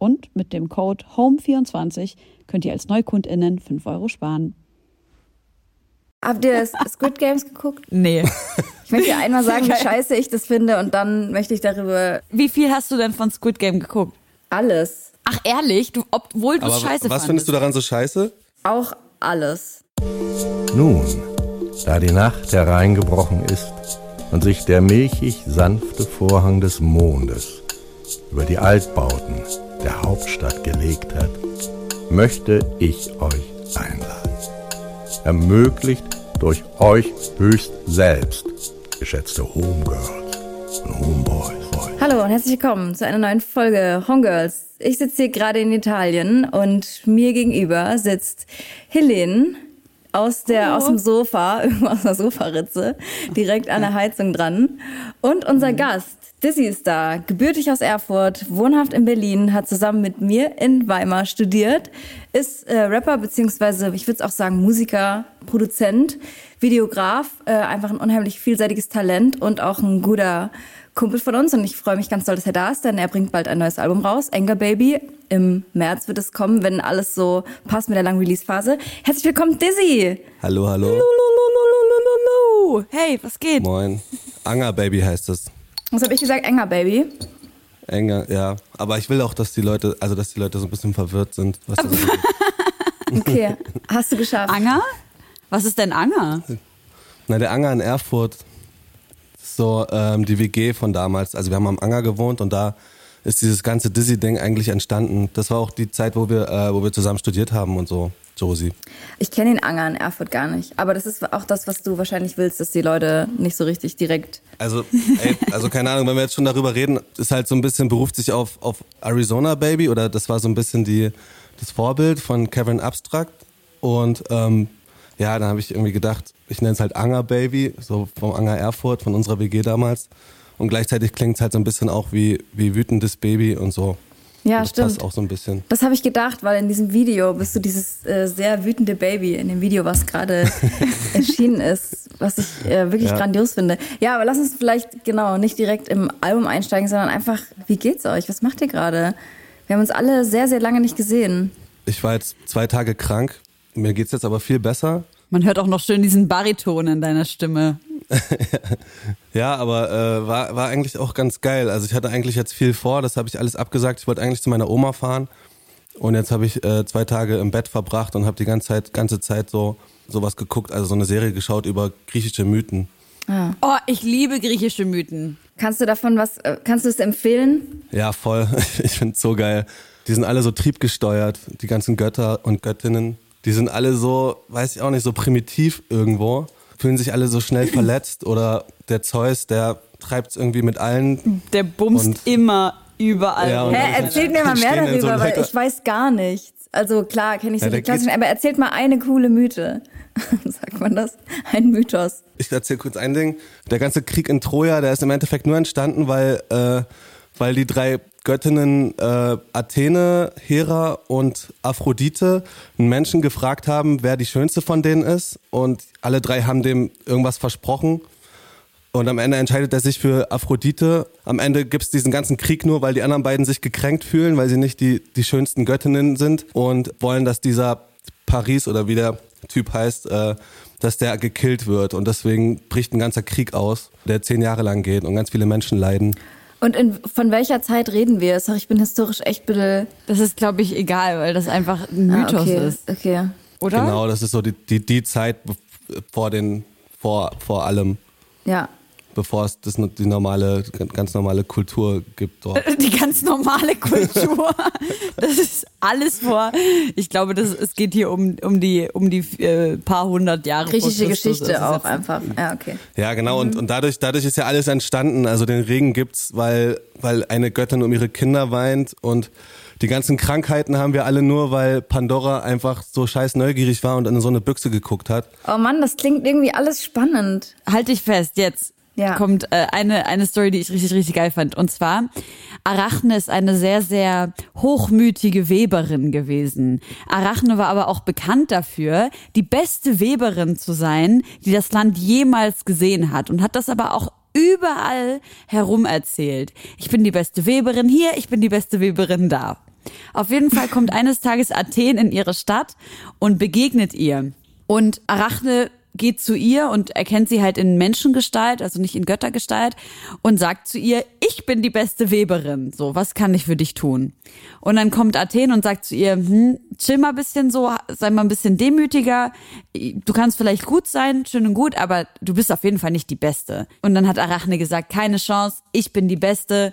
Und mit dem Code HOME24 könnt ihr als NeukundInnen 5 Euro sparen. Habt ihr Squid Games geguckt? Nee. Ich möchte dir einmal sagen, wie scheiße ich das finde und dann möchte ich darüber. Wie viel hast du denn von Squid Game geguckt? Alles. Ach ehrlich, du, obwohl du es scheiße Was findest du daran so scheiße? Auch alles. Nun, da die Nacht hereingebrochen ist und sich der milchig sanfte Vorhang des Mondes über die Altbauten der Hauptstadt gelegt hat, möchte ich euch einladen. Ermöglicht durch euch höchst selbst, geschätzte Homegirls und Homeboys. Hallo und herzlich willkommen zu einer neuen Folge Homegirls. Ich sitze hier gerade in Italien und mir gegenüber sitzt Helene aus der aus dem Sofa, irgendwo aus der Sofaritze, direkt an der Heizung dran. Und unser Gast, Dizzy ist da, gebürtig aus Erfurt, wohnhaft in Berlin, hat zusammen mit mir in Weimar studiert, ist äh, Rapper beziehungsweise ich würde es auch sagen Musiker, Produzent, Videograf, äh, einfach ein unheimlich vielseitiges Talent und auch ein guter Kumpel von uns und ich freue mich ganz doll, dass er da ist, denn er bringt bald ein neues Album raus, Anger Baby. Im März wird es kommen, wenn alles so passt mit der langen Release-Phase. Herzlich willkommen, Dizzy! Hallo, hallo. Hey, was geht? Moin. Anger Baby heißt es. Was habe ich gesagt? Anger Baby. Enger, ja. Aber ich will auch, dass die Leute, also dass die Leute so ein bisschen verwirrt sind. Was das ist. Okay, hast du geschafft. Anger? Was ist denn Anger? Na, der Anger in Erfurt, ist so ähm, die WG von damals. Also wir haben am Anger gewohnt und da ist dieses ganze Dizzy-Ding eigentlich entstanden. Das war auch die Zeit, wo wir, äh, wo wir zusammen studiert haben und so, Josie. Ich kenne den Anger in Erfurt gar nicht, aber das ist auch das, was du wahrscheinlich willst, dass die Leute nicht so richtig direkt. Also, ey, also keine Ahnung, wenn wir jetzt schon darüber reden, ist halt so ein bisschen, beruft sich auf, auf Arizona Baby oder das war so ein bisschen die, das Vorbild von Kevin Abstract. Und ähm, ja, dann habe ich irgendwie gedacht, ich nenne es halt Anger Baby, so vom Anger Erfurt, von unserer WG damals. Und gleichzeitig klingt es halt so ein bisschen auch wie, wie wütendes Baby und so. Ja, Und das stimmt. passt auch so ein bisschen. Das habe ich gedacht, weil in diesem Video bist du dieses äh, sehr wütende Baby in dem Video, was gerade erschienen ist, was ich äh, wirklich Ja. grandios finde. Ja, aber lass uns vielleicht genau nicht direkt im Album einsteigen, sondern einfach, wie geht's euch? Was macht ihr gerade? Wir haben uns alle sehr, sehr lange nicht gesehen. Ich war jetzt zwei Tage krank. Mir geht's jetzt aber viel besser. Man hört auch noch schön diesen Bariton in deiner Stimme. Ja, aber äh, war, war eigentlich auch ganz geil. Also ich hatte eigentlich jetzt viel vor, das habe ich alles abgesagt. Ich wollte eigentlich zu meiner Oma fahren und jetzt habe ich äh, zwei Tage im Bett verbracht und habe die ganze Zeit, ganze Zeit so sowas geguckt, also so eine Serie geschaut über griechische Mythen. Oh, ich liebe griechische Mythen. Kannst du davon was, äh, kannst du es empfehlen? Ja, voll. Ich find's so geil. Die sind alle so triebgesteuert, die ganzen Götter und Göttinnen. Die sind alle so, weiß ich auch nicht, so primitiv irgendwo. Fühlen sich alle so schnell verletzt oder der Zeus, der treibt's irgendwie mit allen. Der bumst immer überall. Ja, Hä, erzählt mir mal mehr so darüber, einem weil ich weiß gar nichts. Also klar, kenne ich so Ja, die klassischen, aber erzählt mal eine coole Mythe. Sagt man das? Ein Mythos. Ich erzähle kurz ein Ding. Der ganze Krieg in Troja, der ist im Endeffekt nur entstanden, weil, äh, weil die drei Göttinnen äh, Athene, Hera und Aphrodite einen Menschen gefragt haben, wer die schönste von denen ist. Und alle drei haben dem irgendwas versprochen. Und am Ende entscheidet er sich für Aphrodite. Am Ende gibt's diesen ganzen Krieg nur, weil die anderen beiden sich gekränkt fühlen, weil sie nicht die, die schönsten Göttinnen sind und wollen, dass dieser Paris oder wie der Typ heißt, äh, dass der gekillt wird. Und deswegen bricht ein ganzer Krieg aus, der zehn Jahre lang geht und ganz viele Menschen leiden. Und in, von welcher Zeit reden wir? Sag, ich bin historisch echt bitte. Das ist, glaube ich, egal, weil das einfach ein Mythos ah, okay. ist. Okay. Oder? Genau, das ist so die, die, die Zeit vor den, vor, vor allem. Ja bevor es das, die normale, ganz normale Kultur gibt dort. Die ganz normale Kultur. das ist alles vor. Ich glaube, das, es geht hier um, um die, um die äh, paar hundert Jahre. Griechische Geschichte auch einfach. Ja, okay. Ja, genau. Und, und dadurch, dadurch ist ja alles entstanden. Also den Regen gibt's, weil, weil eine Göttin um ihre Kinder weint und die ganzen Krankheiten haben wir alle nur, weil Pandora einfach so scheiß neugierig war und in so eine Büchse geguckt hat. Oh Mann, das klingt irgendwie alles spannend. Halt dich fest, jetzt ja. kommt äh, eine, eine Story, die ich richtig, richtig geil fand. Und zwar, Arachne ist eine sehr, sehr hochmütige Weberin gewesen. Arachne war aber auch bekannt dafür, die beste Weberin zu sein, die das Land jemals gesehen hat. Und hat das aber auch überall herum erzählt. Ich bin die beste Weberin hier, ich bin die beste Weberin da. Auf jeden Fall kommt eines Tages Athen in ihre Stadt und begegnet ihr. Und Arachne geht zu ihr und erkennt sie halt in Menschengestalt, also nicht in Göttergestalt und sagt zu ihr, ich bin die beste Weberin. So, was kann ich für dich tun? Und dann kommt Athen und sagt zu ihr, hm, chill mal ein bisschen so, sei mal ein bisschen demütiger. Du kannst vielleicht gut sein, schön und gut, aber du bist auf jeden Fall nicht die Beste. Und dann hat Arachne gesagt, keine Chance, ich bin die Beste.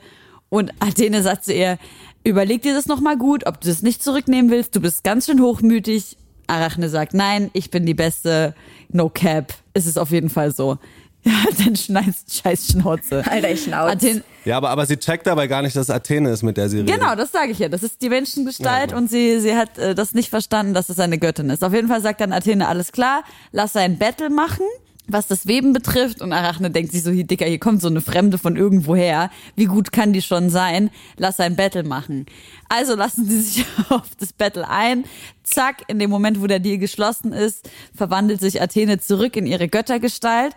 Und Athene sagt zu ihr, überleg dir das nochmal gut, ob du das nicht zurücknehmen willst. Du bist ganz schön hochmütig. Arachne sagt, nein, ich bin die Beste no cap. Es ist auf jeden Fall so. Ja, dann schneidest scheiß Schnauze. Alter, ich Schnauze. Athen ja, aber, aber sie checkt dabei gar nicht, dass Athene ist, mit der sie redet. Genau, das sage ich ja. Das ist die Menschengestalt ja, und sie, sie hat äh, das nicht verstanden, dass es eine Göttin ist. Auf jeden Fall sagt dann Athene, alles klar, lass ein Battle machen was das Weben betrifft. Und Arachne denkt sich so, hier Dicker, hier kommt so eine Fremde von irgendwoher. Wie gut kann die schon sein? Lass ein Battle machen. Also lassen sie sich auf das Battle ein. Zack, in dem Moment, wo der Deal geschlossen ist, verwandelt sich Athene zurück in ihre Göttergestalt.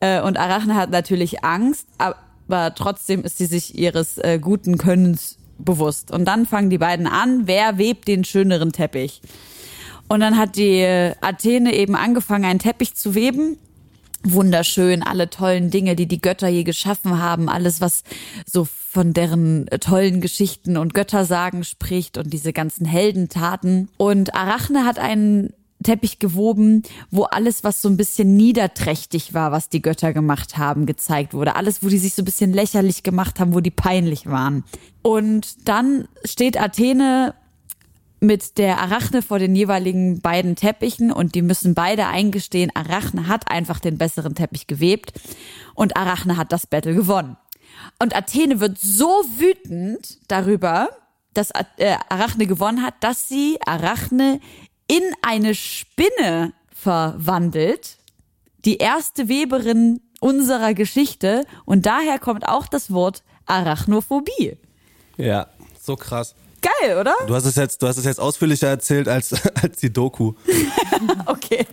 Äh, und Arachne hat natürlich Angst, aber trotzdem ist sie sich ihres äh, guten Könnens bewusst. Und dann fangen die beiden an, wer webt den schöneren Teppich. Und dann hat die äh, Athene eben angefangen, einen Teppich zu weben wunderschön, alle tollen Dinge, die die Götter je geschaffen haben, alles, was so von deren äh, tollen Geschichten und Göttersagen spricht und diese ganzen Heldentaten. Und Arachne hat einen Teppich gewoben, wo alles, was so ein bisschen niederträchtig war, was die Götter gemacht haben, gezeigt wurde. Alles, wo die sich so ein bisschen lächerlich gemacht haben, wo die peinlich waren. Und dann steht Athene mit der Arachne vor den jeweiligen beiden Teppichen und die müssen beide eingestehen, Arachne hat einfach den besseren Teppich gewebt und Arachne hat das Battle gewonnen. Und Athene wird so wütend darüber, dass äh, Arachne gewonnen hat, dass sie Arachne in eine Spinne verwandelt. Die erste Weberin unserer Geschichte und daher kommt auch das Wort Arachnophobie. Ja, so krass. Geil, oder? Du hast es jetzt, du hast es jetzt ausführlicher erzählt als, als die Doku. okay.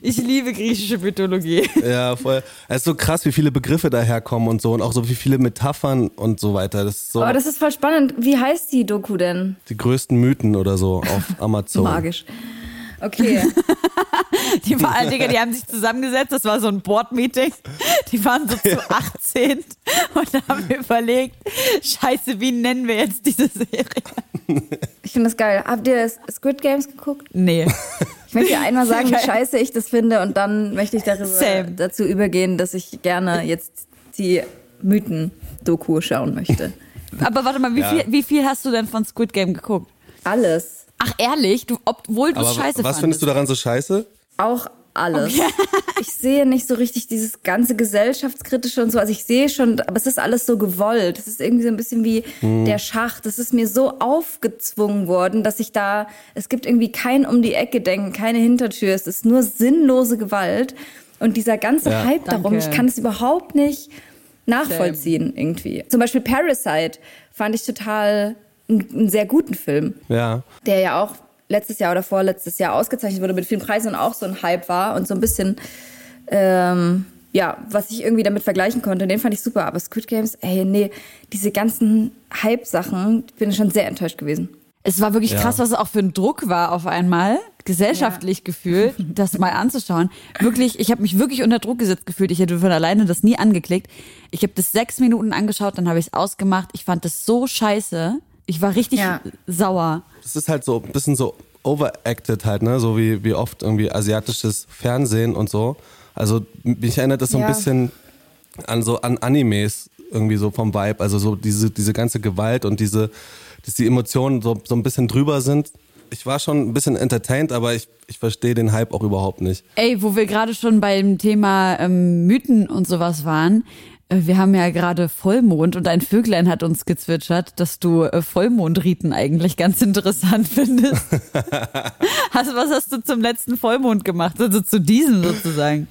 Ich liebe griechische Mythologie. Ja, voll. Es ist so krass, wie viele Begriffe daherkommen und so und auch so wie viele Metaphern und so weiter. Das ist so Aber das ist voll spannend. Wie heißt die Doku denn? Die größten Mythen oder so auf Amazon. Magisch. Okay. die waren, Digga, die haben sich zusammengesetzt, das war so ein Board-Meeting. Die waren so zu 18 und haben überlegt, scheiße, wie nennen wir jetzt diese Serie? Ich finde das geil. Habt ihr Squid Games geguckt? Nee. Ich möchte dir einmal sagen, wie scheiße ich das finde und dann möchte ich darüber, dazu übergehen, dass ich gerne jetzt die Mythen-Doku schauen möchte. Aber warte mal, wie, ja. viel, wie viel hast du denn von Squid Game geguckt? Alles. Ach ehrlich, du, obwohl du scheiße was fandest. findest du daran so scheiße? Auch alles. Okay. ich sehe nicht so richtig dieses ganze gesellschaftskritische und so. Also ich sehe schon, aber es ist alles so gewollt. Es ist irgendwie so ein bisschen wie hm. der Schach. Das ist mir so aufgezwungen worden, dass ich da, es gibt irgendwie kein um die Ecke denken, keine Hintertür. Es ist nur sinnlose Gewalt. Und dieser ganze ja. Hype Danke. darum, ich kann es überhaupt nicht nachvollziehen Same. irgendwie. Zum Beispiel Parasite fand ich total einen sehr guten Film. Ja. Der ja auch letztes Jahr oder vorletztes Jahr ausgezeichnet wurde mit vielen Preisen und auch so ein Hype war und so ein bisschen, ähm, ja, was ich irgendwie damit vergleichen konnte. Den fand ich super. Aber Squid Games, ey, nee, diese ganzen Hype-Sachen, bin ich schon sehr enttäuscht gewesen. Es war wirklich ja. krass, was es auch für ein Druck war auf einmal. gesellschaftlich ja. gefühlt, das mal anzuschauen. Wirklich, ich habe mich wirklich unter Druck gesetzt gefühlt. Ich hätte von alleine das nie angeklickt. Ich habe das sechs Minuten angeschaut, dann habe ich es ausgemacht. Ich fand das so scheiße. Ich war richtig ja. sauer. Das ist halt so ein bisschen so overacted halt, ne? So wie, wie oft irgendwie asiatisches Fernsehen und so. Also mich erinnert das so ein bisschen an so an Animes irgendwie so vom Vibe. Also so diese, diese ganze Gewalt und diese, dass die Emotionen so, so ein bisschen drüber sind ich war schon ein bisschen entertained, aber ich, ich verstehe den Hype auch überhaupt nicht. Ey, wo wir gerade schon beim Thema ähm, Mythen und sowas waren, wir haben ja gerade Vollmond und ein Vöglein hat uns gezwitschert, dass du äh, Vollmondriten eigentlich ganz interessant findest. also, was hast du zum letzten Vollmond gemacht? Also zu diesem sozusagen?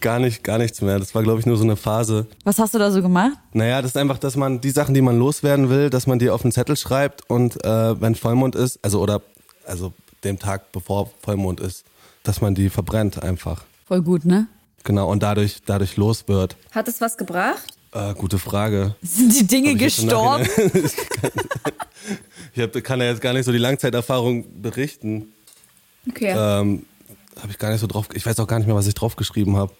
Gar nicht, gar nichts mehr. Das war, glaube ich, nur so eine Phase. Was hast du da so gemacht? Naja, das ist einfach, dass man die Sachen, die man loswerden will, dass man die auf einen Zettel schreibt und äh, wenn Vollmond ist, also oder also dem Tag bevor Vollmond ist, dass man die verbrennt einfach. Voll gut, ne? Genau, und dadurch, dadurch los wird. Hat es was gebracht? Äh, gute Frage. Sind die Dinge gestorben? ich hab, kann ja jetzt gar nicht so die Langzeiterfahrung berichten. Okay. Ähm, habe ich gar nicht so drauf. Ich weiß auch gar nicht mehr, was ich draufgeschrieben habe.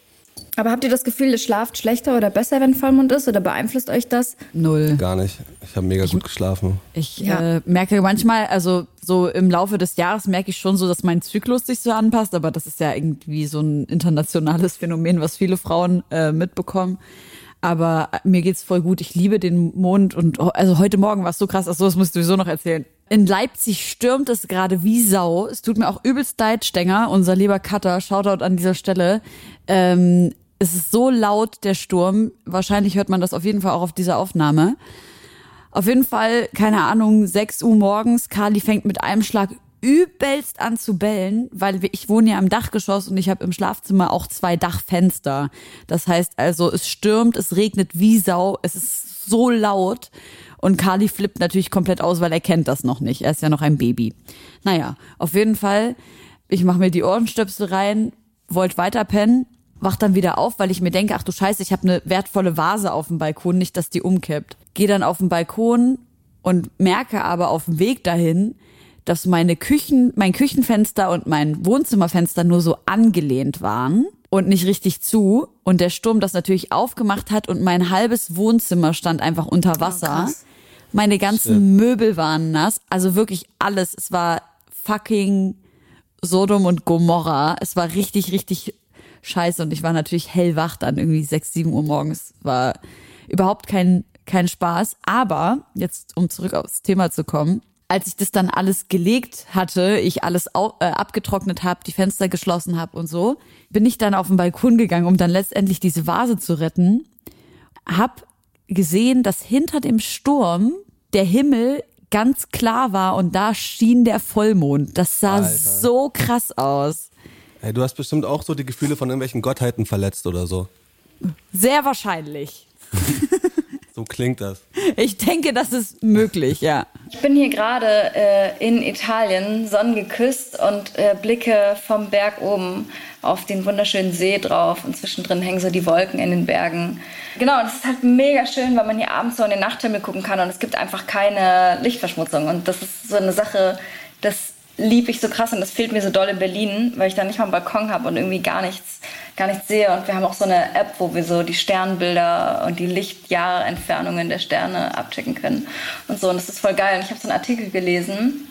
Aber habt ihr das Gefühl, ihr schlaft schlechter oder besser, wenn Vollmond ist? Oder beeinflusst euch das? Null. Gar nicht. Ich habe mega ich, gut geschlafen. Ich ja. äh, merke manchmal, also so im Laufe des Jahres merke ich schon so, dass mein Zyklus sich so anpasst. Aber das ist ja irgendwie so ein internationales Phänomen, was viele Frauen äh, mitbekommen. Aber mir geht's voll gut. Ich liebe den Mond und also heute Morgen war es so krass. Achso, das musst du sowieso noch erzählen. In Leipzig stürmt es gerade wie Sau. Es tut mir auch übelst leid, Stenger, unser lieber Cutter. Shoutout an dieser Stelle. Ähm, es ist so laut, der Sturm. Wahrscheinlich hört man das auf jeden Fall auch auf dieser Aufnahme. Auf jeden Fall, keine Ahnung, 6 Uhr morgens. Carly fängt mit einem Schlag übelst an zu bellen, weil ich wohne ja im Dachgeschoss und ich habe im Schlafzimmer auch zwei Dachfenster. Das heißt also, es stürmt, es regnet wie Sau, es ist so laut. Und Carly flippt natürlich komplett aus, weil er kennt das noch nicht. Er ist ja noch ein Baby. Naja, auf jeden Fall, ich mache mir die Ohrenstöpsel rein, wollte weiter pennen, wach dann wieder auf, weil ich mir denke, ach du Scheiße, ich habe eine wertvolle Vase auf dem Balkon, nicht, dass die umkippt. Gehe dann auf den Balkon und merke aber auf dem Weg dahin, dass meine Küchen, mein Küchenfenster und mein Wohnzimmerfenster nur so angelehnt waren und nicht richtig zu und der Sturm das natürlich aufgemacht hat und mein halbes Wohnzimmer stand einfach unter Wasser. Oh, meine ganzen Shit. Möbel waren nass, also wirklich alles. Es war fucking Sodom und Gomorra. Es war richtig, richtig scheiße und ich war natürlich hellwach dann irgendwie sechs, sieben Uhr morgens. War überhaupt kein, kein Spaß. Aber jetzt, um zurück aufs Thema zu kommen, als ich das dann alles gelegt hatte, ich alles au äh, abgetrocknet habe, die Fenster geschlossen habe und so, bin ich dann auf den Balkon gegangen, um dann letztendlich diese Vase zu retten. Hab gesehen, dass hinter dem Sturm der Himmel ganz klar war und da schien der Vollmond. Das sah Alter. so krass aus. Hey, du hast bestimmt auch so die Gefühle von irgendwelchen Gottheiten verletzt oder so. Sehr wahrscheinlich. so klingt das. Ich denke, das ist möglich, ja. Ich bin hier gerade äh, in Italien, sonnengeküsst und äh, blicke vom Berg oben auf den wunderschönen See drauf und zwischendrin hängen so die Wolken in den Bergen. Genau, und es ist halt mega schön, weil man hier abends so in den Nachthimmel gucken kann und es gibt einfach keine Lichtverschmutzung. Und das ist so eine Sache, das liebe ich so krass und das fehlt mir so doll in Berlin, weil ich da nicht mal einen Balkon habe und irgendwie gar nichts, gar nichts sehe. Und wir haben auch so eine App, wo wir so die Sternbilder und die Lichtjahreentfernungen der Sterne abchecken können und so. Und das ist voll geil. Und ich habe so einen Artikel gelesen,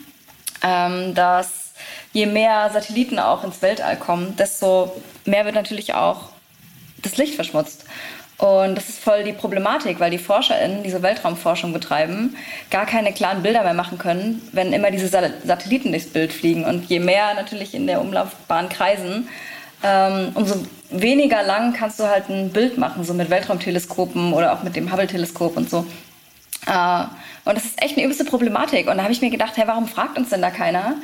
ähm, dass je mehr Satelliten auch ins Weltall kommen, desto mehr wird natürlich auch das Licht verschmutzt. Und das ist voll die Problematik, weil die ForscherInnen, die so Weltraumforschung betreiben, gar keine klaren Bilder mehr machen können, wenn immer diese Satelliten durchs Bild fliegen. Und je mehr natürlich in der Umlaufbahn kreisen, ähm, umso weniger lang kannst du halt ein Bild machen, so mit Weltraumteleskopen oder auch mit dem Hubble-Teleskop und so. Äh, und das ist echt eine übelste Problematik. Und da habe ich mir gedacht, hey, warum fragt uns denn da keiner?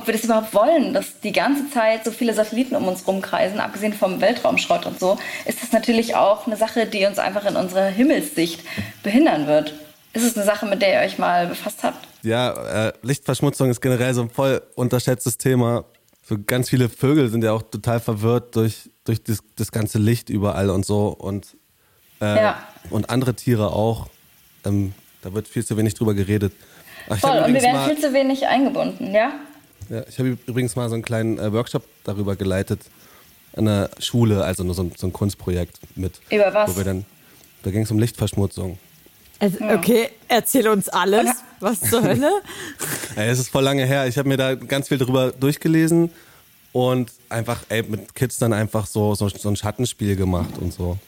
Ob wir das überhaupt wollen, dass die ganze Zeit so viele Satelliten um uns rumkreisen, abgesehen vom Weltraumschrott und so, ist das natürlich auch eine Sache, die uns einfach in unserer Himmelssicht behindern wird. Ist es eine Sache, mit der ihr euch mal befasst habt? Ja, äh, Lichtverschmutzung ist generell so ein voll unterschätztes Thema. So ganz viele Vögel sind ja auch total verwirrt durch, durch das, das ganze Licht überall und so und, äh, ja. und andere Tiere auch. Ähm, da wird viel zu wenig drüber geredet. Ach, Voll, und wir werden viel zu wenig eingebunden, ja? Ja, ich habe übrigens mal so einen kleinen äh, Workshop darüber geleitet an der Schule, also nur so ein, so ein Kunstprojekt mit. Über was? Wo wir dann, da ging es um Lichtverschmutzung. Also, okay, erzähl uns alles. Was zur Hölle? Ey, es ist voll lange her. Ich habe mir da ganz viel drüber durchgelesen und einfach ey, mit Kids dann einfach so, so, so ein Schattenspiel gemacht und so.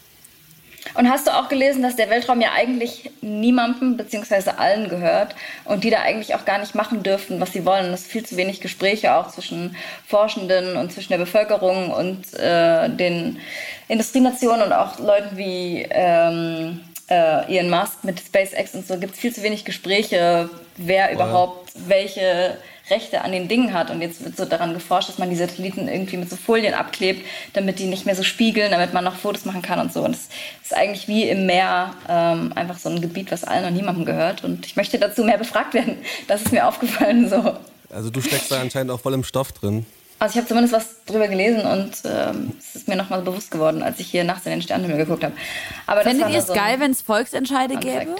Und hast du auch gelesen, dass der Weltraum ja eigentlich niemandem bzw. allen gehört und die da eigentlich auch gar nicht machen dürfen, was sie wollen? Es viel zu wenig Gespräche auch zwischen Forschenden und zwischen der Bevölkerung und äh, den Industrienationen und auch Leuten wie ähm, äh, Elon Musk mit SpaceX und so. Gibt es viel zu wenig Gespräche, wer überhaupt welche Rechte an den Dingen hat. Und jetzt wird so daran geforscht, dass man die Satelliten irgendwie mit so Folien abklebt, damit die nicht mehr so spiegeln, damit man noch Fotos machen kann und so. Und es ist eigentlich wie im Meer ähm, einfach so ein Gebiet, was allen und niemandem gehört. Und ich möchte dazu mehr befragt werden. Das ist mir aufgefallen so. Also du steckst da anscheinend auch voll im Stoff drin. Also ich habe zumindest was drüber gelesen und ähm, es ist mir nochmal bewusst geworden, als ich hier nachts in den Sternenhimmel geguckt habe. Aber das Fändet war ihr es so geil, wenn es Volksentscheide gäbe?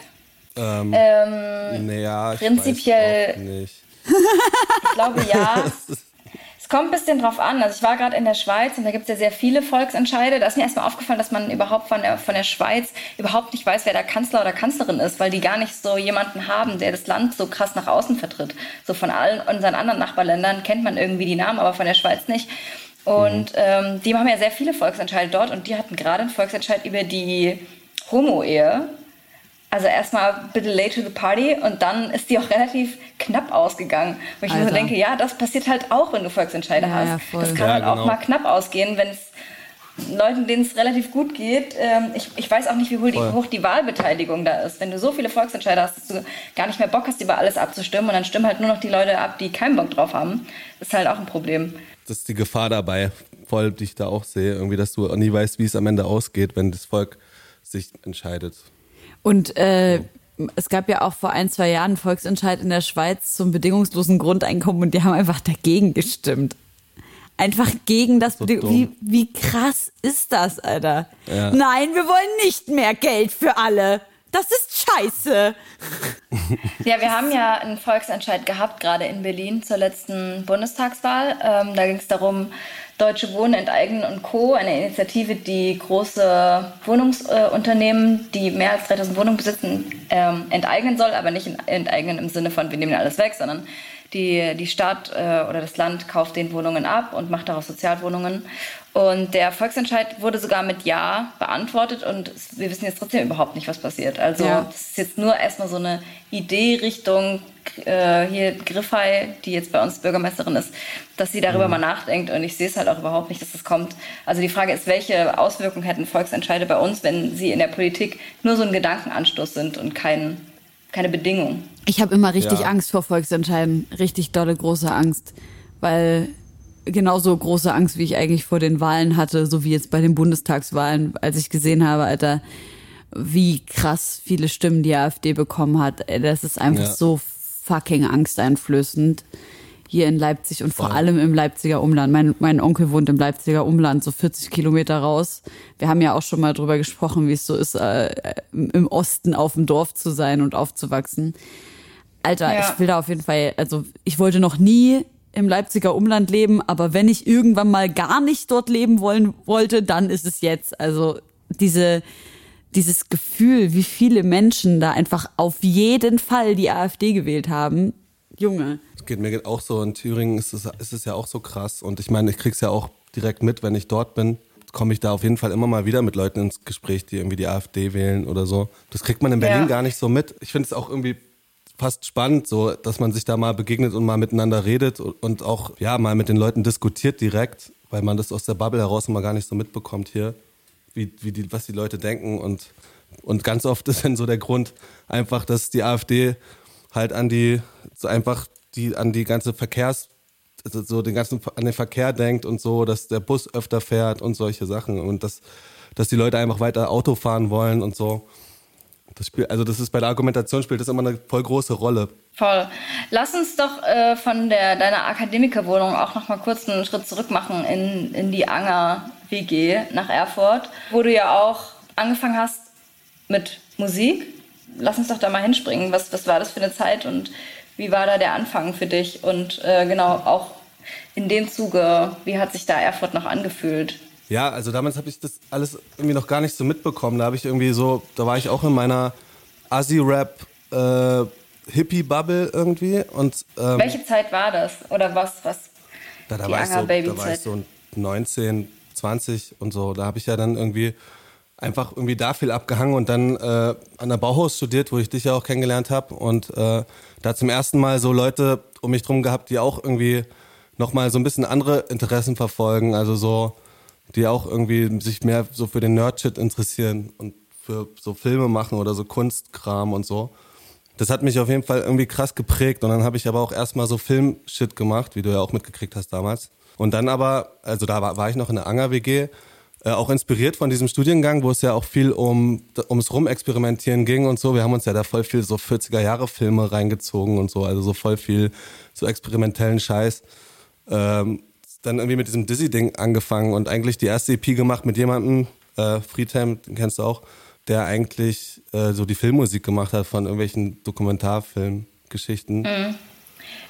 Ähm, Ähm, naja, ich prinzipiell- weiß auch nicht. Ich glaube ja. Es kommt ein bisschen drauf an. Also ich war gerade in der Schweiz und da gibt es ja sehr viele Volksentscheide. Da ist mir erstmal aufgefallen, dass man überhaupt von der, von der Schweiz überhaupt nicht weiß, wer der Kanzler oder Kanzlerin ist, weil die gar nicht so jemanden haben, der das Land so krass nach außen vertritt. So von allen unseren anderen Nachbarländern kennt man irgendwie die Namen, aber von der Schweiz nicht. Und ähm, die haben ja sehr viele Volksentscheide dort und die hatten gerade einen Volksentscheid über die Homo-Ehe. Also erstmal bitte late to the party und dann ist die auch relativ knapp ausgegangen. Wo ich mir so denke, ja, das passiert halt auch, wenn du Volksentscheide Ja, hast. ja, das kann Ja, halt auch genau. mal knapp ausgehen, wenn es Leuten, denen es relativ gut geht. Ähm, ich, ich weiß auch nicht, wie hoch die, hoch die Wahlbeteiligung da ist. Wenn du so viele Volksentscheide hast, dass du gar nicht mehr Bock hast, über alles abzustimmen und dann stimmen halt nur noch die Leute ab, die keinen Bock drauf haben, ist halt auch ein Problem. Das ist die Gefahr dabei, voll, die ich da auch sehe. Irgendwie, dass du nie weißt, wie es am Ende ausgeht, wenn das Volk sich entscheidet. Und äh, es gab ja auch vor ein, zwei Jahren einen Volksentscheid in der Schweiz zum bedingungslosen Grundeinkommen und die haben einfach dagegen gestimmt. Einfach gegen das So wie, wie krass ist das, Alter? Ja. Nein, wir wollen nicht mehr Geld für alle. Das ist scheiße. Ja, wir haben ja einen Volksentscheid gehabt, gerade in Berlin zur letzten Bundestagswahl. Ähm, da ging es darum, Deutsche Wohnen enteignen und Co., eine Initiative, die große Wohnungsunternehmen, die mehr als 3000 Wohnungen besitzen, ähm, enteignen soll, aber nicht enteignen im Sinne von, wir nehmen alles weg, sondern die, die Stadt äh, oder das Land kauft den Wohnungen ab und macht daraus Sozialwohnungen. Und der Volksentscheid wurde sogar mit Ja beantwortet und wir wissen jetzt trotzdem überhaupt nicht, was passiert. Also Ja. das ist jetzt nur erstmal so eine Idee Richtung äh, hier Griffey, die jetzt bei uns Bürgermeisterin ist, dass sie darüber mal nachdenkt und ich sehe es halt auch überhaupt nicht, dass das kommt. Also die Frage ist, welche Auswirkungen hätten Volksentscheide bei uns, wenn sie in der Politik nur so ein Gedankenanstoß sind und kein, keine Bedingung. Ich habe immer richtig Ja. Angst vor Volksentscheiden. Richtig dolle, große Angst. Weil genauso große Angst, wie ich eigentlich vor den Wahlen hatte, so wie jetzt bei den Bundestagswahlen, als ich gesehen habe, Alter, wie krass viele Stimmen die AfD bekommen hat. Das ist einfach Ja. so fucking angsteinflößend. Hier in Leipzig und vor Voll. allem im Leipziger Umland. Mein, mein Onkel wohnt im Leipziger Umland, so 40 Kilometer raus. Wir haben ja auch schon mal drüber gesprochen, wie es so ist, äh, im Osten auf dem Dorf zu sein und aufzuwachsen. Alter, Ja. ich will da auf jeden Fall, also ich wollte noch nie im Leipziger Umland leben, aber wenn ich irgendwann mal gar nicht dort leben wollen wollte, dann ist es jetzt. Also diese, dieses Gefühl, wie viele Menschen da einfach auf jeden Fall die AfD gewählt haben. Junge. Das geht mir auch so. In Thüringen ist es, ist es ja auch so krass. Und ich meine, ich krieg's ja auch direkt mit, wenn ich dort bin. Komme ich da auf jeden Fall immer mal wieder mit Leuten ins Gespräch, die irgendwie die AfD wählen oder so. Das kriegt man in Berlin Ja. gar nicht so mit. Ich finde es auch irgendwie fast spannend, so, dass man sich da mal begegnet und mal miteinander redet und auch ja mal mit den Leuten diskutiert direkt, weil man das aus der Bubble heraus immer gar nicht so mitbekommt hier, wie, wie die, was die Leute denken und und ganz oft ist dann so der Grund einfach, dass die AfD halt an die so einfach die an die ganze Verkehrs also so den ganzen an den Verkehr denkt und so, dass der Bus öfter fährt und solche Sachen und dass dass die Leute einfach weiter Auto fahren wollen und so. Das spielt, also das ist bei der Argumentation spielt das immer eine voll große Rolle. Voll. Lass uns doch äh, von der, deiner Akademikerwohnung auch noch mal kurz einen Schritt zurück machen in, in die Anger WG nach Erfurt, wo du ja auch angefangen hast mit Musik. Lass uns doch da mal hinspringen. Was, was war das für eine Zeit und wie war da der Anfang für dich? Und äh, genau, auch in dem Zuge, wie hat sich da Erfurt noch angefühlt? Ja, also damals habe ich das alles irgendwie noch gar nicht so mitbekommen. Da habe ich irgendwie so, da war ich auch in meiner Assi-Rap äh, Hippie-Bubble irgendwie. Und, ähm, Welche Zeit war das? Oder was? was da, da, war ich so, da war ich so 19, 20 und so. Da habe ich ja dann irgendwie einfach irgendwie da viel abgehangen und dann äh, an der Bauhaus studiert, wo ich dich ja auch kennengelernt habe. Und äh, da zum ersten Mal so Leute um mich drum gehabt, die auch irgendwie nochmal so ein bisschen andere Interessen verfolgen. Also so, die auch irgendwie sich mehr so für den Nerd-Shit interessieren und für so Filme machen oder so Kunstkram und so. Das hat mich auf jeden Fall irgendwie krass geprägt und dann habe ich aber auch erstmal so Filmshit gemacht, wie du ja auch mitgekriegt hast damals. Und dann aber, also da war, war ich noch in der Anger-WG, äh, auch inspiriert von diesem Studiengang, wo es ja auch viel um ums Rumexperimentieren ging und so. Wir haben uns ja da voll viel so 40er-Jahre-Filme reingezogen und so, also so voll viel so experimentellen Scheiß. Ähm, dann irgendwie mit diesem Dizzy-Ding angefangen und eigentlich die erste EP gemacht mit jemandem, äh, Friedhelm, den kennst du auch, der eigentlich äh, so die Filmmusik gemacht hat von irgendwelchen Dokumentarfilmgeschichten. Mhm.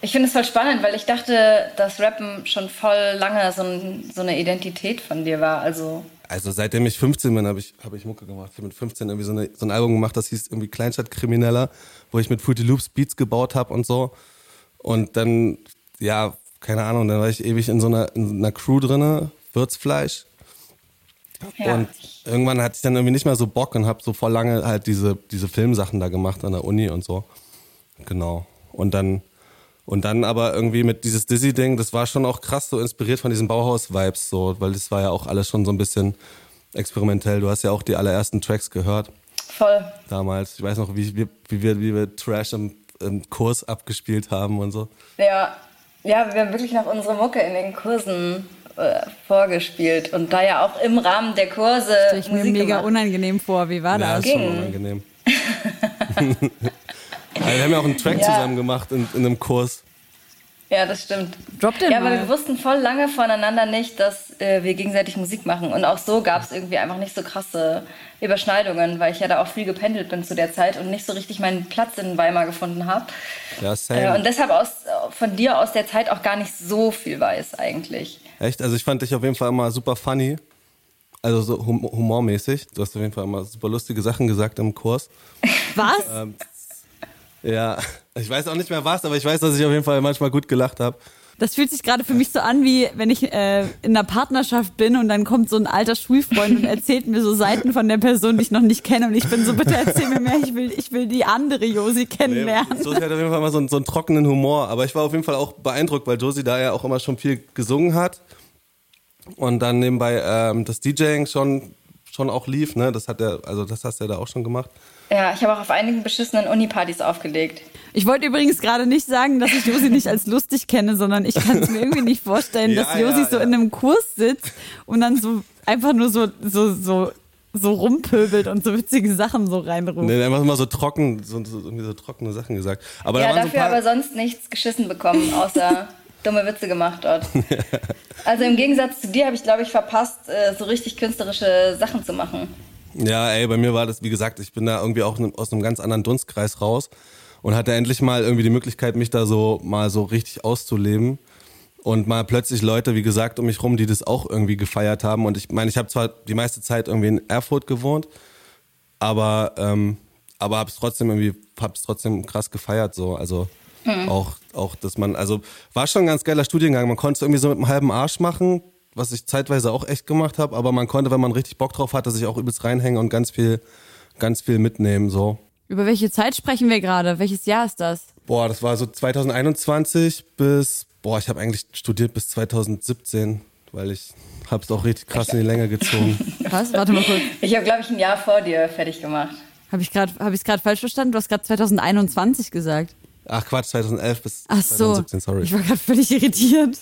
Ich finde es voll spannend, weil ich dachte, dass Rappen schon voll lange so, ein, so eine Identität von dir war. Also, also seitdem ich 15 bin, habe ich, hab ich Mucke gemacht. Ich habe mit 15 irgendwie so, eine, so ein Album gemacht, das hieß irgendwie Kleinstadtkrimineller, wo ich mit Fruity Loops Beats gebaut habe und so. Und dann, ja, keine Ahnung, dann war ich ewig in so einer, in einer Crew drinne, Würzfleisch. Ja. Und irgendwann hatte ich dann irgendwie nicht mehr so Bock und habe so vor lange halt diese, diese Filmsachen da gemacht an der Uni und so. Genau. Und dann, und dann aber irgendwie mit dieses Dizzy-Ding, das war schon auch krass so inspiriert von diesen Bauhaus-Vibes, so, weil das war ja auch alles schon so ein bisschen experimentell. Du hast ja auch die allerersten Tracks gehört. Voll. Damals. Ich weiß noch, wie, wie, wie, wir, wie wir Trash im, im Kurs abgespielt haben und so. Ja, ja, wir haben wirklich noch unsere Mucke in den Kursen äh, vorgespielt und da ja auch im Rahmen der Kurse. Stell ich mir mega gemacht. unangenehm vor. Wie war ja, das? Ja, ist schon unangenehm. also wir haben ja auch einen Track ja. zusammen gemacht in, in einem Kurs. Ja, das stimmt. Drop den ja, mal. aber wir wussten voll lange voneinander nicht, dass äh, wir gegenseitig Musik machen. Und auch so gab es irgendwie einfach nicht so krasse Überschneidungen, weil ich ja da auch viel gependelt bin zu der Zeit und nicht so richtig meinen Platz in Weimar gefunden habe. Ja, same. Äh, und deshalb aus, von dir aus der Zeit auch gar nicht so viel weiß eigentlich. Echt? Also ich fand dich auf jeden Fall immer super funny. Also so hum humormäßig. Du hast auf jeden Fall immer super lustige Sachen gesagt im Kurs. Was? ähm, ja, ich weiß auch nicht mehr was, aber ich weiß, dass ich auf jeden Fall manchmal gut gelacht habe. Das fühlt sich gerade für mich so an, wie wenn ich äh, in einer Partnerschaft bin und dann kommt so ein alter Schulfreund und erzählt mir so Seiten von der Person, die ich noch nicht kenne. Und ich bin so, bitte erzähl mir mehr, ich will, ich will die andere Josi kennenlernen. Nee, Josi hat auf jeden Fall mal so, einen, so einen trockenen Humor. Aber ich war auf jeden Fall auch beeindruckt, weil Josi da ja auch immer schon viel gesungen hat. Und dann nebenbei ähm, das DJing schon, schon auch lief, ne? Das hat er, also das hast du ja da auch schon gemacht. Ja, ich habe auch auf einigen beschissenen Uni-Partys aufgelegt. Ich wollte übrigens gerade nicht sagen, dass ich Josi nicht als lustig kenne, sondern ich kann es mir irgendwie nicht vorstellen, ja, dass Josi ja, so ja. in einem Kurs sitzt und dann so einfach nur so, so, so, so rumpöbelt und so witzige Sachen so reinruft. Nee, einfach immer so trocken, so, so, irgendwie so trockene Sachen gesagt. Aber ja, da dafür so aber sonst nichts geschissen bekommen, außer dumme Witze gemacht dort. also im Gegensatz zu dir habe ich, glaube ich, verpasst, äh, so richtig künstlerische Sachen zu machen. Ja, ey, bei mir war das, wie gesagt, ich bin da irgendwie auch aus einem ganz anderen Dunstkreis raus und hatte endlich mal irgendwie die Möglichkeit, mich da so mal so richtig auszuleben. Und mal plötzlich Leute, wie gesagt, um mich rum, die das auch irgendwie gefeiert haben. Und ich meine, ich habe zwar die meiste Zeit irgendwie in Erfurt gewohnt, aber, ähm, aber habe es trotzdem irgendwie, hab's trotzdem krass gefeiert so. Also mhm. auch, auch, dass man, also war schon ein ganz geiler Studiengang. Man konnte es irgendwie so mit einem halben Arsch machen was ich zeitweise auch echt gemacht habe, aber man konnte, wenn man richtig Bock drauf hatte, sich auch übelst reinhängen und ganz viel, ganz viel mitnehmen, so. Über welche Zeit sprechen wir gerade? Welches Jahr ist das? Boah, das war so 2021 bis, boah, ich habe eigentlich studiert bis 2017, weil ich habe es auch richtig krass in die Länge gezogen. Was? Warte mal kurz. Ich habe, glaube ich, ein Jahr vor dir fertig gemacht. Habe ich gerade hab falsch verstanden? Du hast gerade 2021 gesagt. Ach Quatsch, 2011 bis Ach so, 2017, sorry. Ich war gerade völlig irritiert.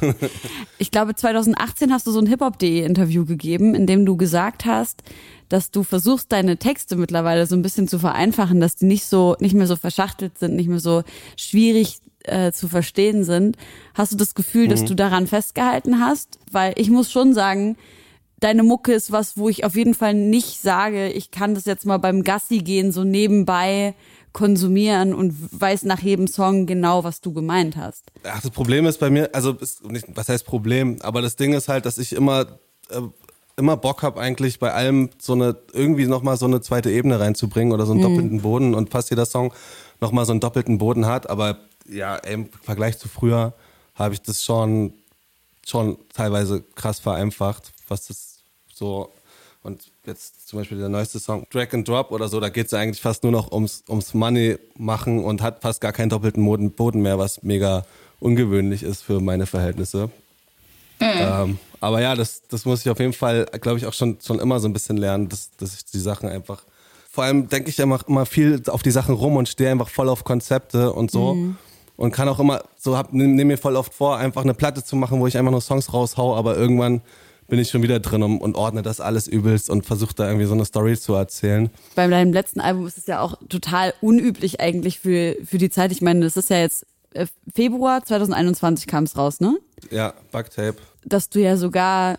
ich glaube, 2018 hast du so ein Hip-Hop.de Interview gegeben, in dem du gesagt hast, dass du versuchst, deine Texte mittlerweile so ein bisschen zu vereinfachen, dass die nicht so, nicht mehr so verschachtelt sind, nicht mehr so schwierig äh, zu verstehen sind. Hast du das Gefühl, mhm. dass du daran festgehalten hast? Weil ich muss schon sagen, deine Mucke ist was, wo ich auf jeden Fall nicht sage, ich kann das jetzt mal beim Gassi gehen so nebenbei konsumieren und weiß nach jedem Song genau, was du gemeint hast. Ach, das Problem ist bei mir, also ist nicht, was heißt Problem, aber das Ding ist halt, dass ich immer äh, immer Bock habe eigentlich bei allem so eine irgendwie noch mal so eine zweite Ebene reinzubringen oder so einen Mhm. doppelten Boden und fast jeder Song noch mal so einen doppelten Boden hat, aber ja, ey, im Vergleich zu früher habe ich das schon schon teilweise krass vereinfacht, was das so und jetzt zum Beispiel der neueste Song Drag and Drop oder so, da geht es eigentlich fast nur noch ums, ums Money machen und hat fast gar keinen doppelten Boden, mehr, was mega ungewöhnlich ist für meine Verhältnisse. Ähm, aber ja, das, das muss ich auf jeden Fall, glaube ich, auch schon, schon immer so ein bisschen lernen, dass, dass ich die Sachen einfach. Vor allem denke ich immer, immer viel auf die Sachen rum und stehe einfach voll auf Konzepte und so. Und kann auch immer, so hab, nehme nehm mir voll oft vor, einfach eine Platte zu machen, wo ich einfach nur Songs raushau, aber irgendwann bin ich schon wieder drin und, und ordne das alles übelst und versuche da irgendwie so eine Story zu erzählen. Bei deinem letzten Album ist es ja auch total unüblich eigentlich für, für die Zeit. Ich meine, das ist ja jetzt äh, Februar 2021 kam es raus, ne? Ja, Bugtape. Dass du ja sogar,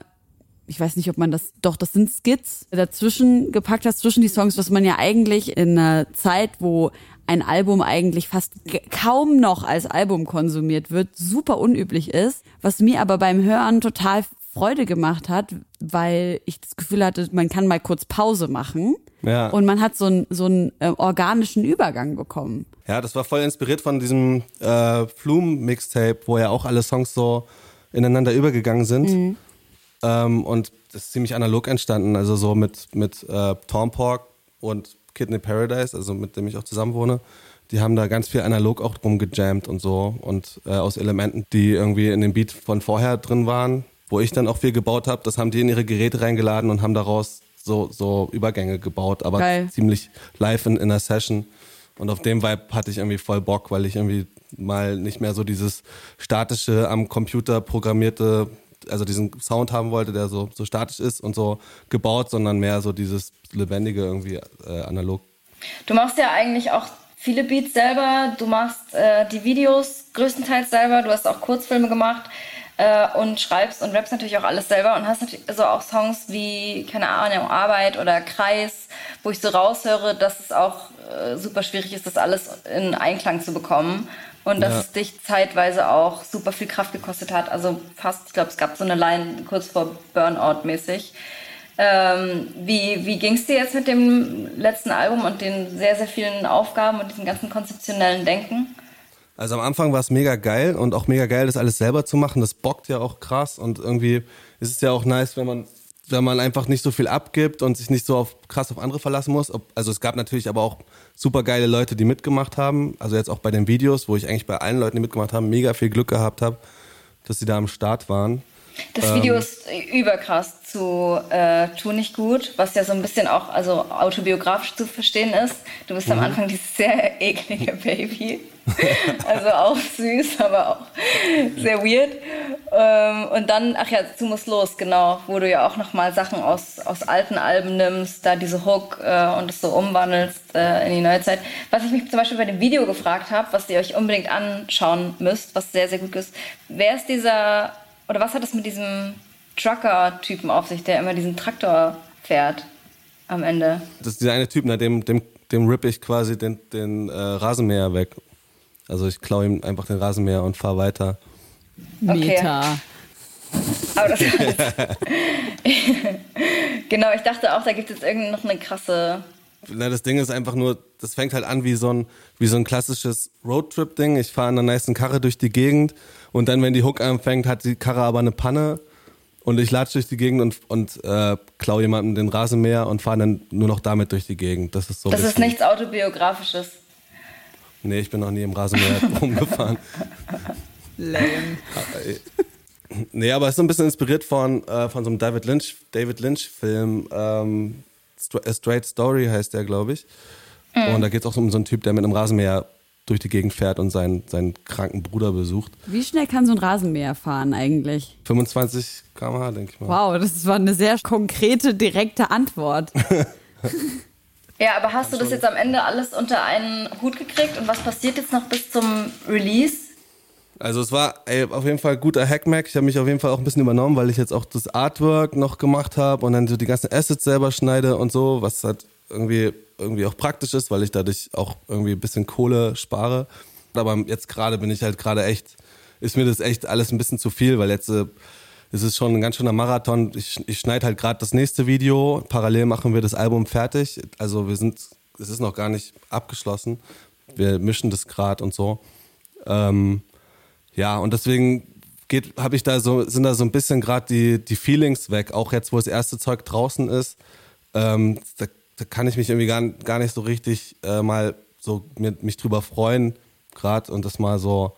ich weiß nicht, ob man das, doch, das sind Skits, dazwischen gepackt hast, zwischen die Songs, was man ja eigentlich in einer Zeit, wo ein Album eigentlich fast kaum noch als Album konsumiert wird, super unüblich ist, was mir aber beim Hören total Freude gemacht hat, weil ich das Gefühl hatte, man kann mal kurz Pause machen Ja. und man hat so einen so einen äh, organischen Übergang bekommen. Ja, das war voll inspiriert von diesem äh, Flume-Mixtape, wo ja auch alle Songs so ineinander übergegangen sind. Ähm, und das ist ziemlich analog entstanden, also so mit, mit äh, Tom Pork und Kidney Paradise, also mit dem ich auch zusammen wohne. Die haben da ganz viel analog auch drum gejammt und so und äh, aus Elementen, die irgendwie in dem Beat von vorher drin waren, wo ich dann auch viel gebaut habe, das haben die in ihre Geräte reingeladen und haben daraus so, so Übergänge gebaut, aber Geil. ziemlich live in, in einer Session. Und auf dem Vibe hatte ich irgendwie voll Bock, weil ich irgendwie mal nicht mehr so dieses statische, am Computer programmierte, also diesen Sound haben wollte, der so, so statisch ist und so gebaut, sondern mehr so dieses lebendige irgendwie äh, analog. Du machst ja eigentlich auch viele Beats selber, du machst äh, die Videos größtenteils selber, du hast auch Kurzfilme gemacht äh, und schreibst und rappst natürlich auch alles selber und hast natürlich so auch Songs wie, keine Ahnung, Arbeit oder Kreis, wo ich so raushöre, dass es auch äh, super schwierig ist, das alles in Einklang zu bekommen. Und dass Ja. es dich zeitweise auch super viel Kraft gekostet hat. Also fast, ich glaube, es gab so eine Line kurz vor Burnout mäßig. Ähm, wie wie ging es dir jetzt mit dem letzten Album und den sehr, sehr vielen Aufgaben und diesem ganzen konzeptionellen Denken? Also am Anfang war es mega geil und auch mega geil, das alles selber zu machen. Das bockt ja auch krass und irgendwie ist es ja auch nice, wenn man wenn man einfach nicht so viel abgibt und sich nicht so auf krass auf andere verlassen muss. Also es gab natürlich aber auch super geile Leute, die mitgemacht haben. Also jetzt auch bei den Videos, wo ich eigentlich bei allen Leuten, die mitgemacht haben, mega viel Glück gehabt habe, dass sie da am Start waren. Das Video ist überkrass zu äh, Tu nicht gut, was ja so ein bisschen auch also autobiografisch zu verstehen ist. Du bist am Anfang dieses sehr eklige Baby. also auch süß, aber auch sehr weird. Ähm, und dann, ach ja, Du musst los, genau, wo du ja auch nochmal Sachen aus, aus alten Alben nimmst, da diese Hook äh, und es so umwandelst äh, in die neue Zeit. Was ich mich zum Beispiel bei dem Video gefragt habe, was ihr euch unbedingt anschauen müsst, was sehr, sehr gut ist, wer ist dieser oder was hat es mit diesem Trucker-Typen auf sich, der immer diesen Traktor fährt am Ende? Das ist dieser eine Typ, ne, dem, dem, dem rippe ich quasi den, den äh, Rasenmäher weg. Also ich klaue ihm einfach den Rasenmäher und fahre weiter. Okay. Meta. Aber das genau, ich dachte auch, da gibt es jetzt irgendwie noch eine krasse. Na, das Ding ist einfach nur, das fängt halt an wie so ein, wie so ein klassisches Roadtrip-Ding. Ich fahre in einer nice Karre durch die Gegend und dann, wenn die Hook anfängt, hat die Karre aber eine Panne und ich latsche durch die Gegend und, und äh, klau jemandem den Rasenmäher und fahre dann nur noch damit durch die Gegend. Das ist so Das ist nichts Autobiografisches. Nee, ich bin noch nie im Rasenmäher rumgefahren. Lame. Nee, aber es ist so ein bisschen inspiriert von, äh, von so einem David Lynch, David Lynch-Film. Ähm, A Straight Story heißt der, glaube ich. Und da geht es auch um so einen Typ, der mit einem Rasenmäher durch die Gegend fährt und seinen, seinen kranken Bruder besucht. Wie schnell kann so ein Rasenmäher fahren eigentlich? 25 km/h, denke ich mal. Wow, das war eine sehr konkrete, direkte Antwort. Ja, aber hast du das jetzt am Ende alles unter einen Hut gekriegt und was passiert jetzt noch bis zum Release? Also es war ey, auf jeden Fall guter Hackmack. Ich habe mich auf jeden Fall auch ein bisschen übernommen, weil ich jetzt auch das Artwork noch gemacht habe und dann so die ganzen Assets selber schneide und so, was halt irgendwie, irgendwie auch praktisch ist, weil ich dadurch auch irgendwie ein bisschen Kohle spare. Aber jetzt gerade bin ich halt gerade echt, ist mir das echt alles ein bisschen zu viel, weil jetzt äh, ist es schon ein ganz schöner Marathon. Ich, ich schneide halt gerade das nächste Video. Parallel machen wir das Album fertig. Also wir sind, es ist noch gar nicht abgeschlossen. Wir mischen das gerade und so. Ähm, ja, und deswegen habe ich da so, sind da so ein bisschen gerade die, die Feelings weg. Auch jetzt, wo das erste Zeug draußen ist, ähm, da, da, kann ich mich irgendwie gar, gar nicht so richtig äh, mal so mit, mich drüber freuen, gerade und das mal so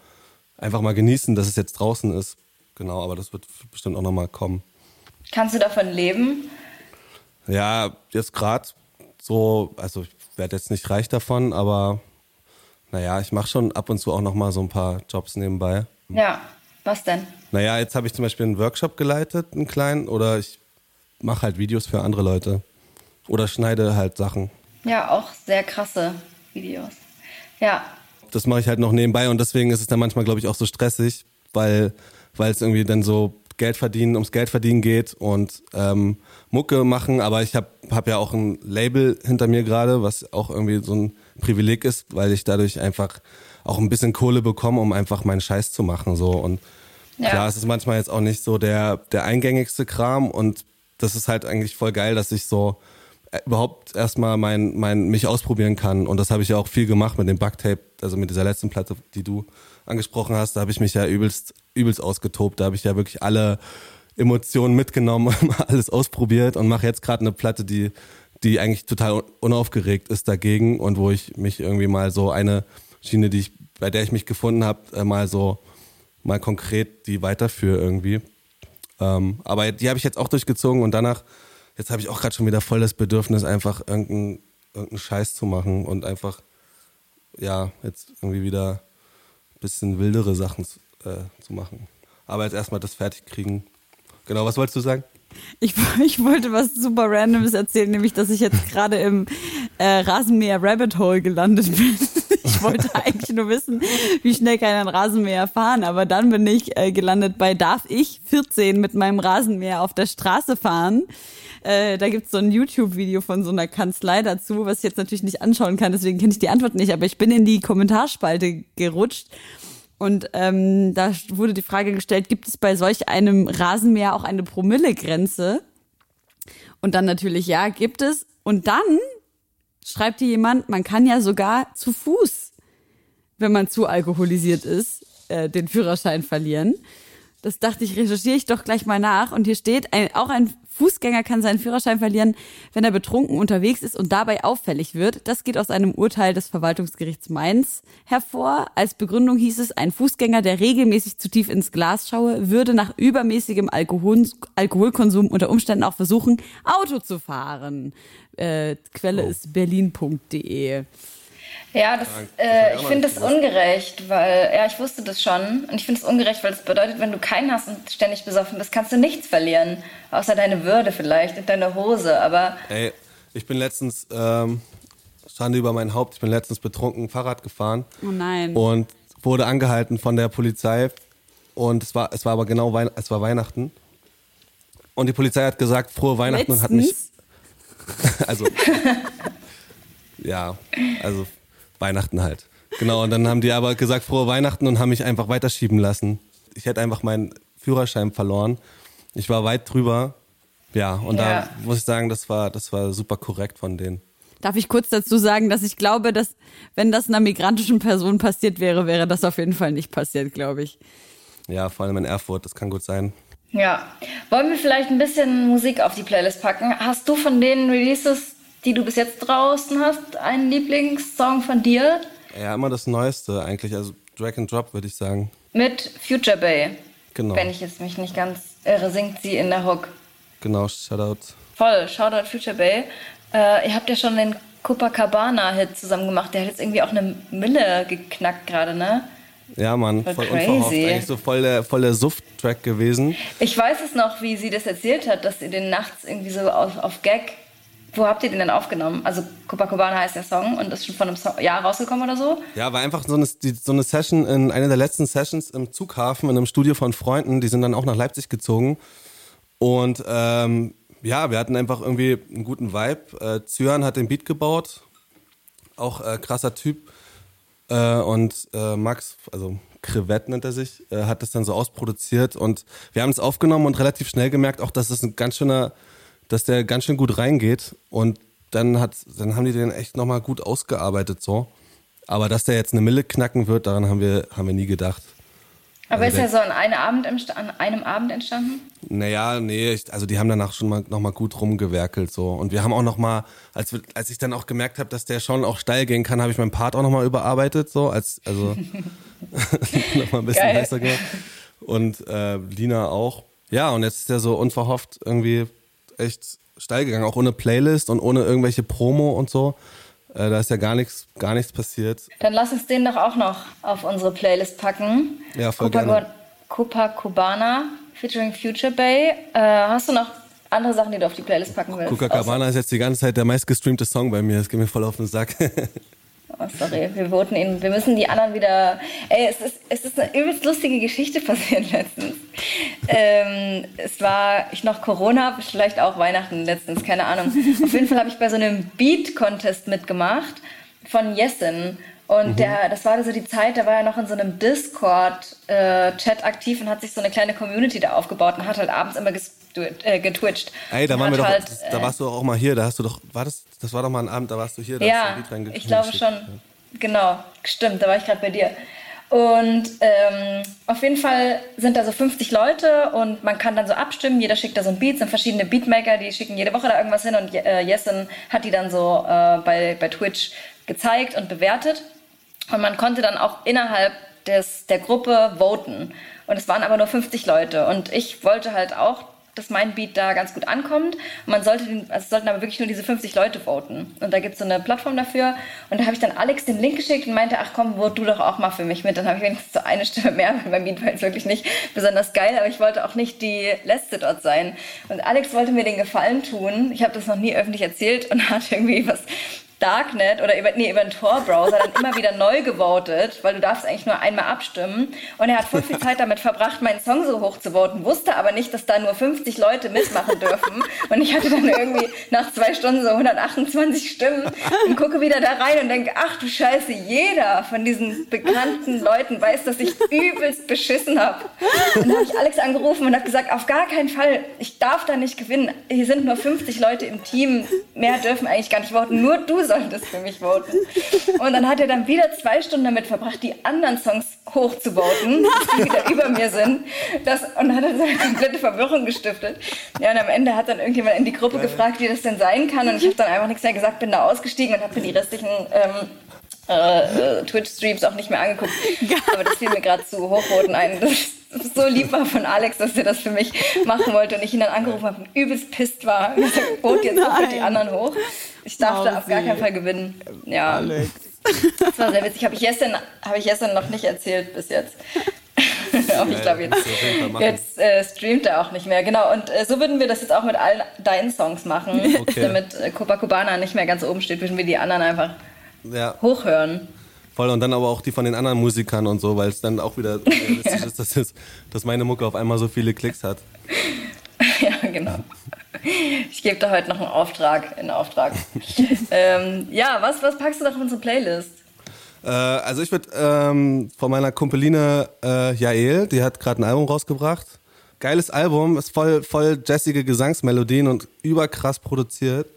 einfach mal genießen, dass es jetzt draußen ist. Genau, aber das wird bestimmt auch nochmal kommen. Kannst du davon leben? Ja, jetzt gerade so, also ich werde jetzt nicht reich davon, aber naja, ich mache schon ab und zu auch nochmal so ein paar Jobs nebenbei. Ja, was denn? Naja, jetzt habe ich zum Beispiel einen Workshop geleitet, einen kleinen, oder ich mache halt Videos für andere Leute. Oder schneide halt Sachen. Ja, auch sehr krasse Videos. Ja. Das mache ich halt noch nebenbei und deswegen ist es dann manchmal, glaube ich, auch so stressig, weil, weil es irgendwie dann so Geld verdienen, ums Geld verdienen geht und ähm, Mucke machen. Aber ich habe hab ja auch ein Label hinter mir gerade, was auch irgendwie so ein Privileg ist, weil ich dadurch einfach auch ein bisschen Kohle bekomme, um einfach meinen Scheiß zu machen. So. Und ja. klar, es ist manchmal jetzt auch nicht so der, der eingängigste Kram und das ist halt eigentlich voll geil, dass ich so äh, überhaupt erstmal mein, mein, mich ausprobieren kann. Und das habe ich ja auch viel gemacht mit dem Bugtape, also mit dieser letzten Platte, die du angesprochen hast. Da habe ich mich ja übelst, übelst ausgetobt. Da habe ich ja wirklich alle Emotionen mitgenommen, alles ausprobiert und mache jetzt gerade eine Platte, die, die eigentlich total unaufgeregt ist dagegen und wo ich mich irgendwie mal so eine Schiene, die ich, bei der ich mich gefunden habe, äh, mal so mal konkret die weiterführe irgendwie. Ähm, aber die habe ich jetzt auch durchgezogen und danach, jetzt habe ich auch gerade schon wieder voll das Bedürfnis, einfach irgendeinen irgendein Scheiß zu machen und einfach, ja, jetzt irgendwie wieder ein bisschen wildere Sachen äh, zu machen. Aber jetzt erstmal das fertig kriegen. Genau, was wolltest du sagen? Ich, ich wollte was super Randomes erzählen, nämlich, dass ich jetzt gerade im äh, Rasenmäher Rabbit Hole gelandet bin. Ich wollte eigentlich nur wissen, wie schnell kann ein Rasenmäher fahren, aber dann bin ich äh, gelandet bei Darf ich 14 mit meinem Rasenmäher auf der Straße fahren? Äh, da gibt's so ein YouTube-Video von so einer Kanzlei dazu, was ich jetzt natürlich nicht anschauen kann, deswegen kenne ich die Antwort nicht, aber ich bin in die Kommentarspalte gerutscht. Und ähm, da wurde die Frage gestellt, gibt es bei solch einem Rasenmäher auch eine Promillegrenze? Und dann natürlich, ja, gibt es. Und dann schreibt hier jemand, man kann ja sogar zu Fuß, wenn man zu alkoholisiert ist, äh, den Führerschein verlieren. Das dachte ich, recherchiere ich doch gleich mal nach. Und hier steht, ein, auch ein Fußgänger kann seinen Führerschein verlieren, wenn er betrunken unterwegs ist und dabei auffällig wird. Das geht aus einem Urteil des Verwaltungsgerichts Mainz hervor. Als Begründung hieß es, ein Fußgänger, der regelmäßig zu tief ins Glas schaue, würde nach übermäßigem Alkohol, Alkoholkonsum unter Umständen auch versuchen, Auto zu fahren. Äh, Quelle oh. ist berlin.de. Ja, das, äh, ich finde das ungerecht, weil, ja, ich wusste das schon. Und ich finde es ungerecht, weil es bedeutet, wenn du keinen hast und ständig besoffen bist, kannst du nichts verlieren. Außer deine Würde vielleicht und deine Hose, aber. Ey, ich bin letztens, ähm, Schande über mein Haupt, ich bin letztens betrunken Fahrrad gefahren. Oh nein. Und wurde angehalten von der Polizei. Und es war, es war aber genau Wein es war Weihnachten. Und die Polizei hat gesagt, frohe Weihnachten letztens? und hat mich. also. ja, also Weihnachten halt. Genau, und dann haben die aber gesagt, frohe Weihnachten und haben mich einfach weiterschieben lassen. Ich hätte einfach meinen Führerschein verloren. Ich war weit drüber. Ja, und ja. da muss ich sagen, das war, das war super korrekt von denen. Darf ich kurz dazu sagen, dass ich glaube, dass wenn das einer migrantischen Person passiert wäre, wäre das auf jeden Fall nicht passiert, glaube ich. Ja, vor allem in Erfurt, das kann gut sein. Ja. Wollen wir vielleicht ein bisschen Musik auf die Playlist packen? Hast du von den Releases die du bis jetzt draußen hast, einen Lieblingssong von dir? Ja, immer das Neueste eigentlich, also Drag and Drop würde ich sagen. Mit Future Bay. Genau. Wenn ich jetzt mich nicht ganz irre, singt sie in der Hook. Genau, Shoutout. Voll, Shoutout Future Bay. Äh, ihr habt ja schon den Copacabana-Hit zusammen gemacht. Der hat jetzt irgendwie auch eine Mille geknackt gerade, ne? Ja, Mann, voll, voll unverhofft. Eigentlich so voll der, voll der Suft-Track gewesen. Ich weiß es noch, wie sie das erzählt hat, dass sie den nachts irgendwie so auf, auf Gag wo habt ihr den denn aufgenommen? Also Copacabana heißt der Song und ist schon von einem so Jahr rausgekommen oder so? Ja, war einfach so eine, so eine Session, in einer der letzten Sessions im Zughafen in einem Studio von Freunden. Die sind dann auch nach Leipzig gezogen. Und ähm, ja, wir hatten einfach irgendwie einen guten Vibe. Äh, Zyan hat den Beat gebaut, auch äh, krasser Typ. Äh, und äh, Max, also Crevette nennt er sich, äh, hat das dann so ausproduziert und wir haben es aufgenommen und relativ schnell gemerkt, auch dass es ein ganz schöner, dass der ganz schön gut reingeht und dann hat, dann haben die den echt nochmal gut ausgearbeitet so. Aber dass der jetzt eine Mille knacken wird, daran haben wir, haben wir nie gedacht. Aber Also ist er so an einem Abend, an einem Abend entstanden? Naja, nee, ich, also die haben danach schon mal noch mal gut rumgewerkelt so und wir haben auch noch mal, als, wir, als ich dann auch gemerkt habe, dass der schon auch steil gehen kann, habe ich meinen Part auch noch mal überarbeitet so, als also noch mal ein bisschen Geil. besser gemacht und äh, Lina auch. Ja und jetzt ist der so unverhofft irgendwie echt steil gegangen, auch ohne Playlist und ohne irgendwelche Promo und so. Äh, da ist ja gar nichts, gar nichts passiert. Dann lass uns den doch auch noch auf unsere Playlist packen. Ja, voll Copa, gerne. Copa Cubana featuring Future Bay. Äh, hast du noch andere Sachen, die du auf die Playlist packen willst? Copacabana ist jetzt die ganze Zeit der meistgestreamte Song bei mir. Das geht mir voll auf den Sack. Oh, sorry, wir voten ihn. Wir müssen die anderen wieder. Ey, es ist, es ist eine übelst lustige Geschichte passiert letztens. ähm, es war ich noch Corona, vielleicht auch Weihnachten letztens, keine Ahnung. Auf jeden Fall habe ich bei so einem Beat-Contest mitgemacht von Jessen. Und der, das war so die Zeit, da war er noch in so einem Discord-Chat aktiv und hat sich so eine kleine Community da aufgebaut und hat halt abends immer äh, getwitcht. Ey, da waren wir doch, halt, das, äh, da warst du auch mal hier, da hast du doch, war das, das war doch mal ein Abend, da warst du hier, da hast Ja, du ein Lied ich glaube schon. Genau, stimmt, da war ich gerade bei dir. Und ähm, auf jeden Fall sind da so 50 Leute und man kann dann so abstimmen. Jeder schickt da so ein Beat, sind verschiedene Beatmaker, die schicken jede Woche da irgendwas hin und äh, Jessen hat die dann so äh, bei, bei Twitch gezeigt und bewertet. Und man konnte dann auch innerhalb des, der Gruppe voten. Und es waren aber nur 50 Leute. Und ich wollte halt auch, dass mein Beat da ganz gut ankommt. Man sollte den, also es sollten aber wirklich nur diese 50 Leute voten. Und da gibt es so eine Plattform dafür. Und da habe ich dann Alex den Link geschickt und meinte, ach komm, vote du doch auch mal für mich mit. Dann habe ich wenigstens so eine Stimme mehr, weil mein Beat war jetzt wirklich nicht besonders geil. Aber ich wollte auch nicht die Letzte dort sein. Und Alex wollte mir den Gefallen tun. Ich habe das noch nie öffentlich erzählt und hat irgendwie was Darknet oder über, nee, über einen Tor-Browser dann immer wieder neu gewotet, weil du darfst eigentlich nur einmal abstimmen. Und er hat voll viel Zeit damit verbracht, meinen Song so hoch zu voten, wusste aber nicht, dass da nur 50 Leute mitmachen dürfen. Und ich hatte dann irgendwie nach zwei Stunden so 128 Stimmen und gucke wieder da rein und denke, ach du Scheiße, jeder von diesen bekannten Leuten weiß, dass ich übelst beschissen habe. Und dann habe ich Alex angerufen und habe gesagt, auf gar keinen Fall, ich darf da nicht gewinnen. Hier sind nur 50 Leute im Team, mehr dürfen eigentlich gar nicht voten, nur du solltest für mich voten. Und dann hat er dann wieder zwei Stunden damit verbracht, die anderen Songs hochzuvoten, die wieder über mir sind. Das, und dann hat er so eine komplette Verwirrung gestiftet. Ja, und am Ende hat dann irgendjemand in die Gruppe gefragt, wie das denn sein kann. Und ich habe dann einfach nichts mehr gesagt, bin da ausgestiegen und habe mir die restlichen ähm, äh, äh, Twitch-Streams auch nicht mehr angeguckt. Aber das fiel mir gerade zu Hochvoten ein. Das ist so lieb war von Alex, dass er das für mich machen wollte und ich ihn dann angerufen habe und übelst pisst war. Ich gesagt, vote jetzt sofort die anderen hoch. Ich darf da auf gar keinen Fall gewinnen. Ja, das war sehr witzig. Habe ich, gestern, hab ich gestern noch nicht erzählt bis jetzt. Aber ich glaube, jetzt, jetzt äh, streamt er auch nicht mehr. Genau, und äh, so würden wir das jetzt auch mit allen deinen Songs machen, Okay. damit äh, Copacabana nicht mehr ganz oben steht, würden wir die anderen einfach Ja, hochhören. voll. Und dann aber auch die von den anderen Musikern und so, weil es dann auch wieder realistisch ist, dass, dass meine Mucke auf einmal so viele Klicks hat. ja, genau. Ich gebe da heute noch einen Auftrag in Auftrag. ähm, ja, was, was packst du da auf unsere Playlist? Äh, also ich würde ähm, von meiner Kumpeline äh, Jael, die hat gerade ein Album rausgebracht. Geiles Album, ist voll, voll jazzige Gesangsmelodien und überkrass produziert.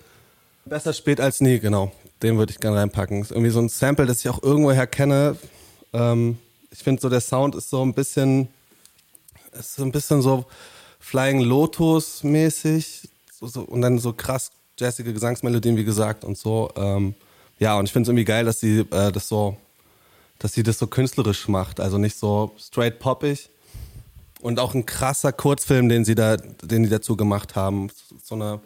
Besser spät als nie, genau. Den würde ich gerne reinpacken. Ist irgendwie so ein Sample, das ich auch irgendwoher kenne. Ähm, ich finde so, der Sound ist so ein bisschen, ist so ein bisschen so Flying Lotus mäßig. So, so, und dann so krass jazzige Gesangsmelodien, wie gesagt, und so. Ähm, ja, und ich finde es irgendwie geil, dass sie äh, das so, dass sie das so künstlerisch macht. Also nicht so straight poppig. Und auch ein krasser Kurzfilm, den sie da, den die dazu gemacht haben. So eine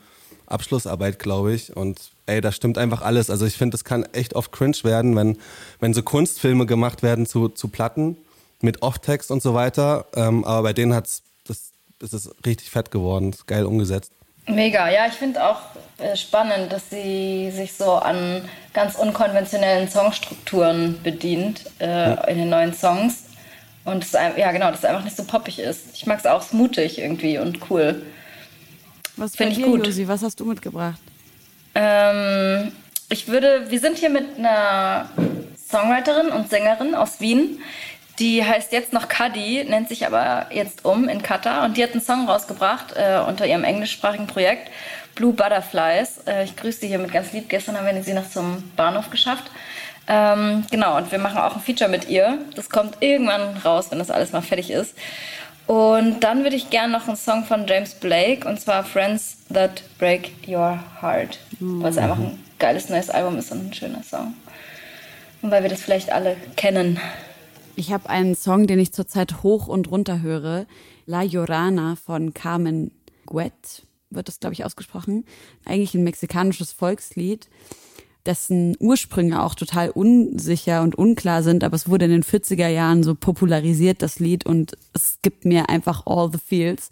Abschlussarbeit, glaube ich. Und ey, da stimmt einfach alles. Also ich finde, das kann echt oft cringe werden, wenn, wenn so Kunstfilme gemacht werden zu, zu Platten mit Off-Text und so weiter. Ähm, aber bei denen hat's, das, ist richtig fett geworden. Ist geil umgesetzt. Mega, ja, ich finde auch äh, spannend, dass sie sich so an ganz unkonventionellen Songstrukturen bedient äh, in den neuen Songs. Und es, ja, genau, dass es einfach nicht so poppig ist. Ich mag es auch mutig irgendwie und cool. Was Finde ich dir, gut. Josi? Was hast du mitgebracht? Ähm, ich würde, wir sind hier mit einer Songwriterin und Sängerin aus Wien. Die heißt jetzt noch Kadi, nennt sich aber jetzt um in Katar. Und die hat einen Song rausgebracht äh, unter ihrem englischsprachigen Projekt Blue Butterflies. Äh, ich grüße sie hier mit ganz lieb. Gestern haben wir sie noch zum Bahnhof geschafft. Ähm, genau, und wir machen auch ein Feature mit ihr. Das kommt irgendwann raus, wenn das alles mal fertig ist. Und dann würde ich gerne noch einen Song von James Blake, und zwar Friends That Break Your Heart. Weil es einfach ein geiles neues Album ist und ein schöner Song. Und weil wir das vielleicht alle kennen. Ich habe einen Song, den ich zurzeit hoch und runter höre. La Llorana von Carmen Guet, wird das, glaube ich, ausgesprochen. Eigentlich ein mexikanisches Volkslied, dessen Ursprünge auch total unsicher und unklar sind, aber es wurde in den 40er Jahren so popularisiert, das Lied, und es gibt mir einfach all the feels.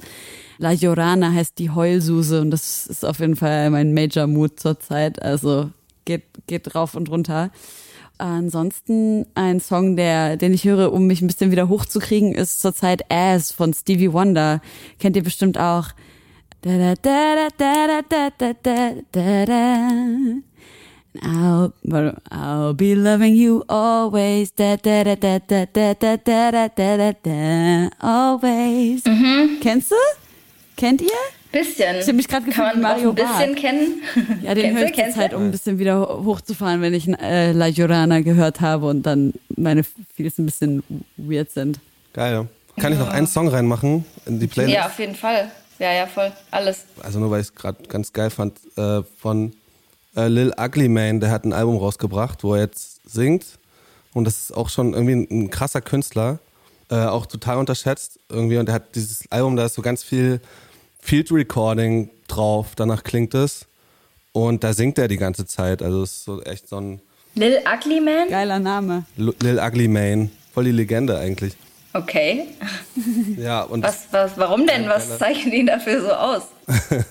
La Llorana heißt die Heulsuse und das ist auf jeden Fall mein Major Mood zurzeit, also geht, geht rauf und runter. Ansonsten ein Song, der, den ich höre, um mich ein bisschen wieder hochzukriegen, ist zurzeit Ass von Stevie Wonder. Kennt ihr bestimmt auch. Da, da, da, da, da, da, da, da, da. I'll, I'll be loving you always. Da, da, da, da, da, da, da, da, da, da, da, da, always. Kennst du? Kennt ihr? Bisschen. Ich hab mich Kann gefühlt wie man Mario auch ein bisschen Barth. kennen. Ja, den höre ich zurzeit, du? um ein bisschen wieder hochzufahren, wenn ich äh, La Llorana gehört habe und dann meine Feels ein bisschen weird sind. Geil. Kann ich noch einen Song reinmachen in die Playlist? Ja, auf jeden Fall. Ja, ja, voll. Alles. Also nur weil ich es gerade ganz geil fand, äh, von äh, Lil Ugly Mane, der hat ein Album rausgebracht, wo er jetzt singt. Und das ist auch schon irgendwie ein, ein krasser Künstler, äh, auch total unterschätzt irgendwie. Und er hat dieses Album, da ist so ganz viel Field Recording drauf, danach klingt es. Und da singt er die ganze Zeit. Also es ist so echt so ein Lil Ugly Man? Geiler Name. L- Lil Ugly Mane. Voll die Legende eigentlich. Okay. Ja, und Was, was, warum denn? Was zeichnet ihn dafür so aus?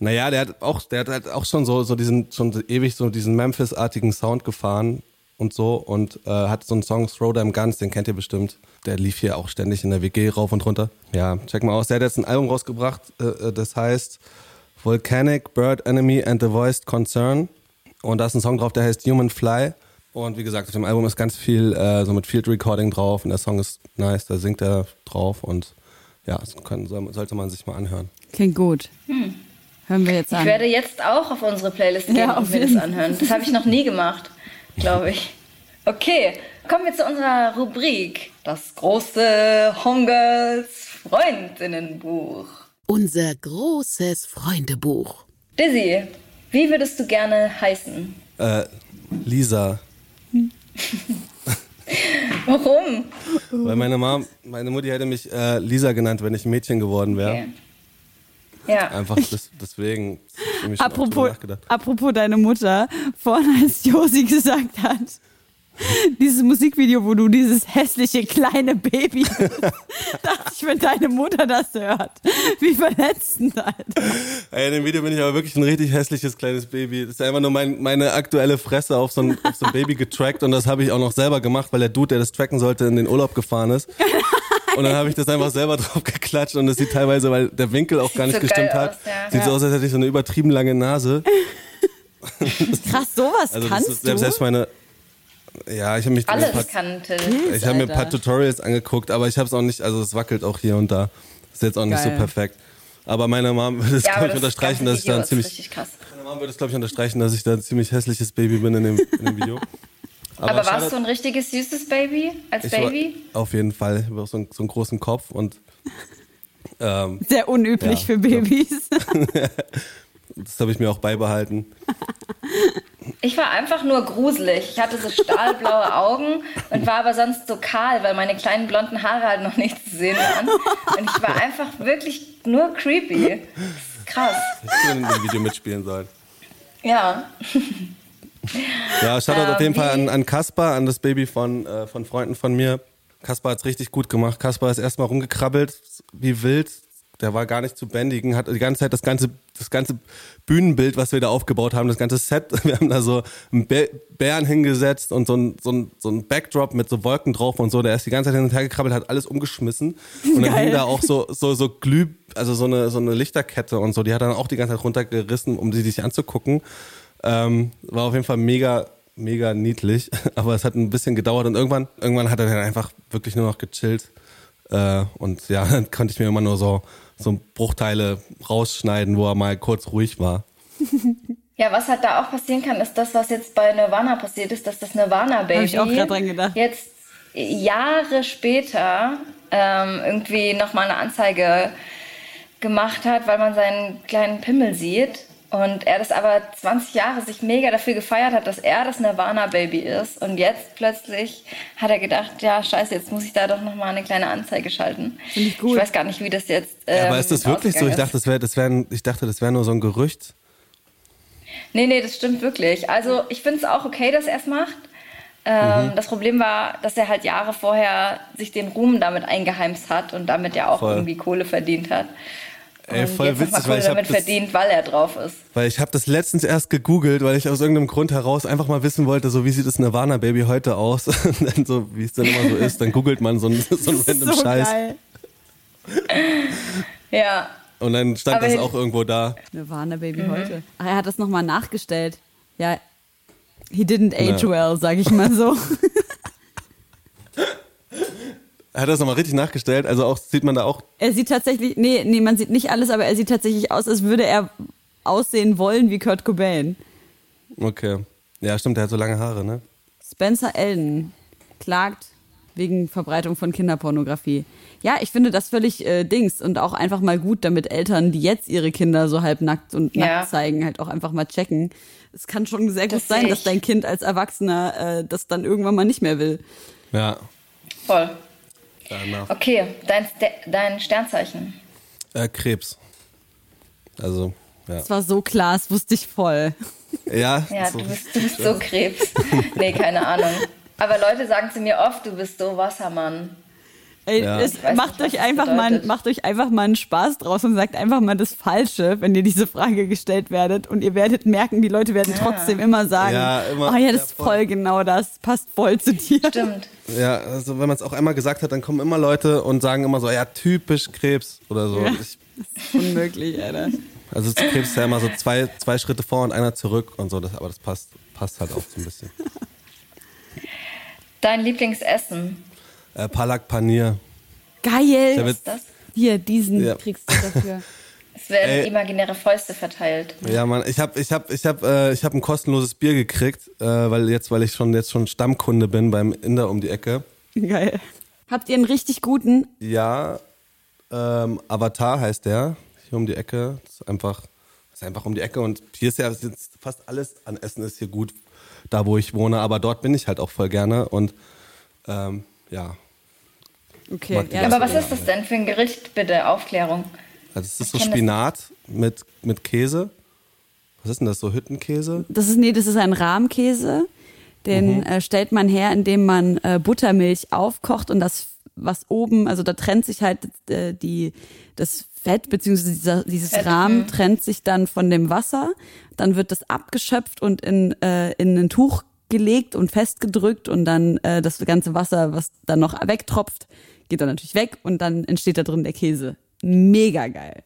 Naja, der hat auch, der hat halt auch schon so, so diesen, schon so ewig so diesen Memphis-artigen Sound gefahren und so und äh, hat so einen Song Throw Them Guns, den kennt ihr bestimmt. Der lief hier auch ständig in der WG rauf und runter. Ja, check mal aus. Der hat jetzt ein Album rausgebracht, äh, äh, das heißt Volcanic, Bird Enemy and the Voiced Concern. Und da ist ein Song drauf, der heißt Human Fly. Und wie gesagt, auf dem Album ist ganz viel äh, so mit Field Recording drauf und der Song ist nice, da singt er drauf und ja, das kann, soll- sollte man sich mal anhören. Klingt gut. Hören wir jetzt Ich an. werde jetzt auch auf unsere Playlist gehen Ja, und mir das anhören. Das habe ich noch nie gemacht, glaube ich. Okay, kommen wir zu unserer Rubrik. Das große Homegirls Freundinnenbuch. Unser großes Freundebuch. Dizzy, wie würdest du gerne heißen? Äh, Lisa. Warum? Weil meine Mom, meine Mutti hätte mich äh, Lisa genannt, wenn ich ein Mädchen geworden wäre. Okay. Ja. Einfach des, deswegen. Apropos, apropos deine Mutter, vorhin als Josi gesagt hat, dieses Musikvideo, wo du dieses hässliche kleine Baby dachte ich, wenn deine Mutter das hört, wie verletzend, Alter. Ey, in dem Video bin ich aber wirklich ein richtig hässliches kleines Baby. Das ist einfach nur mein, meine aktuelle Fresse auf so, ein, auf so ein Baby getrackt und das habe ich auch noch selber gemacht, weil der Dude, der das tracken sollte, in den Urlaub gefahren ist. Und dann habe ich das einfach selber drauf geklatscht und es sieht teilweise, weil der Winkel auch gar nicht so gestimmt hat, aus, ja. sieht so aus, als hätte ich so eine übertrieben lange Nase. Krass, sowas Also das kannst ist, du? selbst meine, ja, ich habe mich Alles paar, kann Till. ich habe mir ein paar. Tutorials angeguckt, aber ich habe es auch nicht, also es wackelt auch hier und da. Ist jetzt auch nicht so perfekt. Aber meine Mom würde es, Ja, glaube ich, das unterstreichen, dass ich da ein ziemlich. Meine Mom würde es, glaube ich, unterstreichen, dass ich da ein ziemlich hässliches Baby bin in dem, in dem Video. Aber, warst Shoutout- du ein richtiges süßes Baby als ich war- Baby? Auf jeden Fall. Ich habe auch so einen, so einen großen Kopf und ähm, Sehr unüblich Ja, für Babys. das habe ich mir auch beibehalten. Ich war einfach nur gruselig. Ich hatte so stahlblaue Augen und war aber sonst so kahl, weil meine kleinen blonden Haare halt noch nicht zu sehen waren. Und ich war einfach wirklich nur creepy. Krass. Hättest du in dem Video mitspielen sollen. Ja. Ja, Shoutout Ähm, auf jeden Fall wie- an, an Kaspar, an das Baby von, äh, von Freunden von mir. Kaspar hat's richtig gut gemacht. Kaspar ist erstmal rumgekrabbelt, wie wild, der war gar nicht zu bändigen, hat die ganze Zeit das ganze, das ganze Bühnenbild, was wir da aufgebaut haben, das ganze Set, wir haben da so einen Bären hingesetzt und so ein, so ein, so ein Backdrop mit so Wolken drauf und so, der ist die ganze Zeit hin und her gekrabbelt, hat alles umgeschmissen und dann Geil. hing da auch so, so, so Glüh, also so eine, so eine Lichterkette und so, die hat dann auch die ganze Zeit runtergerissen, um sie sich anzugucken. Ähm, war auf jeden Fall mega, mega niedlich, aber es hat ein bisschen gedauert und irgendwann, irgendwann hat er dann einfach wirklich nur noch gechillt. Äh, und ja, dann konnte ich mir immer nur so, so Bruchteile rausschneiden, wo er mal kurz ruhig war. Ja, was halt da auch passieren kann, ist das, was jetzt bei Nirvana passiert ist, dass das Nirvana-Baby Hab ich auch grad dran gedacht. jetzt Jahre später ähm, irgendwie nochmal eine Anzeige gemacht hat, weil man seinen kleinen Pimmel sieht. Und er das aber 20 Jahre sich mega dafür gefeiert hat, dass er das Nirvana-Baby ist. Und jetzt plötzlich hat er gedacht, ja, scheiße, jetzt muss ich da doch nochmal eine kleine Anzeige schalten. Finde ich gut. Ich weiß gar nicht, wie das jetzt. Ähm, Ja, aber ist das wirklich so? Ich dachte, das wäre, das wär, ich dachte, das wäre nur so ein Gerücht. Nee, nee, das stimmt wirklich. Also ich finde es auch okay, dass er es macht. Ähm, Mhm. Das Problem war, dass er halt Jahre vorher sich den Ruhm damit eingeheimst hat und damit ja auch Voll. irgendwie Kohle verdient hat. Ey, und voll jetzt witzig, weil ich damit das- verdient, weil er drauf ist. Weil ich habe das letztens erst gegoogelt, weil ich aus irgendeinem Grund heraus einfach mal wissen wollte, so wie sieht das Nirvana Baby heute aus? Und dann so, wie es dann immer so ist, dann googelt man so einen, so einen random so Scheiß. geil. Ja, Und dann stand Aber das auch irgendwo da. Nirvana Baby Mhm. heute. Ach, er hat das nochmal nachgestellt. Ja, he didn't age Ja. well, sag ich mal so. Er hat das nochmal richtig nachgestellt, also auch sieht man da auch, Er sieht tatsächlich, nee, nee, man sieht nicht alles, aber er sieht tatsächlich aus, als würde er aussehen wollen wie Kurt Cobain. okay. Ja, stimmt, der hat so lange Haare, ne? Spencer Elden klagt wegen Verbreitung von Kinderpornografie. Ja, ich finde das völlig äh, Dings und auch einfach mal gut, damit Eltern, die jetzt ihre Kinder so halbnackt und Ja. nackt zeigen, halt auch einfach mal checken. Es kann schon sehr gut Das sein, sehe dass dein Kind als Erwachsener äh, das dann irgendwann mal nicht mehr will. Ja. voll. Danach. Okay, dein, dein Sternzeichen. Äh, Krebs. Also, ja. Das war so klar, das wusste ich voll. Ja, Ja, so du bist, du bist so Krebs. nee, keine Ahnung. Aber Leute sagen zu mir oft, du bist so Wassermann. Ey, Ja. es, macht, nicht, euch das einfach mal, macht euch einfach mal einen Spaß draus und sagt einfach mal das Falsche, wenn ihr diese Frage gestellt werdet. Und ihr werdet merken, die Leute werden trotzdem immer sagen, Ja, immer. oh ja, das Ja, ist voll. genau das, passt voll zu dir. Stimmt. Ja, also wenn man es auch einmal gesagt hat, dann kommen immer Leute und sagen immer so, ja, typisch Krebs oder so. Ja. Ich, Unmöglich, Alter. also zu Krebs ist ja immer so zwei, zwei Schritte vor und einer zurück und so, das, aber das passt, passt halt auch so ein bisschen. Dein Lieblingsessen. Äh, Palak Panier. Geil. Der wird, Das? Hier, diesen Ja. kriegst du dafür. Es werden Ey. imaginäre Fäuste verteilt. ja, Mann, ich habe ich hab, ich hab, äh, ich hab ein kostenloses Bier gekriegt, äh, weil jetzt, weil ich schon jetzt schon Stammkunde bin beim Inder um die Ecke. Geil. Habt ihr einen richtig guten? Ja, ähm, Avatar heißt der, hier um die Ecke. Das ist einfach, das ist einfach um die Ecke und hier ist ja jetzt fast alles an Essen ist hier gut, da wo ich wohne, aber dort bin ich halt auch voll gerne und ähm, ja, Okay, ja. Aber was ist das denn für ein Gericht, bitte? Aufklärung. also es ist so das Spinat mit, mit Käse. Was ist denn das, so Hüttenkäse? Das ist, nee, das ist ein Rahmkäse. Den äh, stellt man her, indem man äh, Buttermilch aufkocht und das, was oben, also da trennt sich halt äh, die, das Fett, beziehungsweise dieser, dieses Fett, Rahmen mhm. trennt sich dann von dem Wasser. Dann wird das abgeschöpft und in, äh, in ein Tuch gelegt und festgedrückt und dann äh, das ganze Wasser, was dann noch wegtropft, geht dann natürlich weg und dann entsteht da drin der Käse. Mega geil.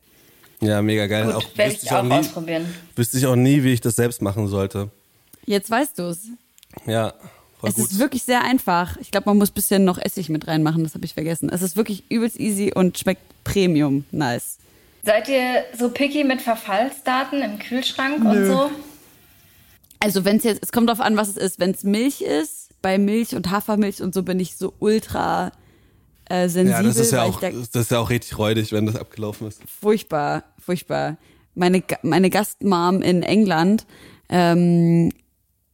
Ja, mega geil. Gut, auch, werde wüsste ich auch auch nie, ausprobieren. wüsste ich auch nie, wie ich das selbst machen sollte. Jetzt weißt du's. Ja, voll Es gut. ist wirklich sehr einfach. Ich glaube, man muss ein bisschen noch Essig mit reinmachen, das habe ich vergessen. Es ist wirklich übelst easy und schmeckt Premium. Nice. Seid ihr so picky mit Verfallsdaten im Kühlschrank und so? Also wenn es jetzt, es kommt darauf an, was es ist. Wenn es Milch ist, bei Milch und Hafermilch und so bin ich so ultra äh, sensibel, ja, das ist ja auch, da das ist ja auch richtig räudig, wenn das abgelaufen ist. furchtbar, furchtbar. Meine, meine Gastmom in England, ähm,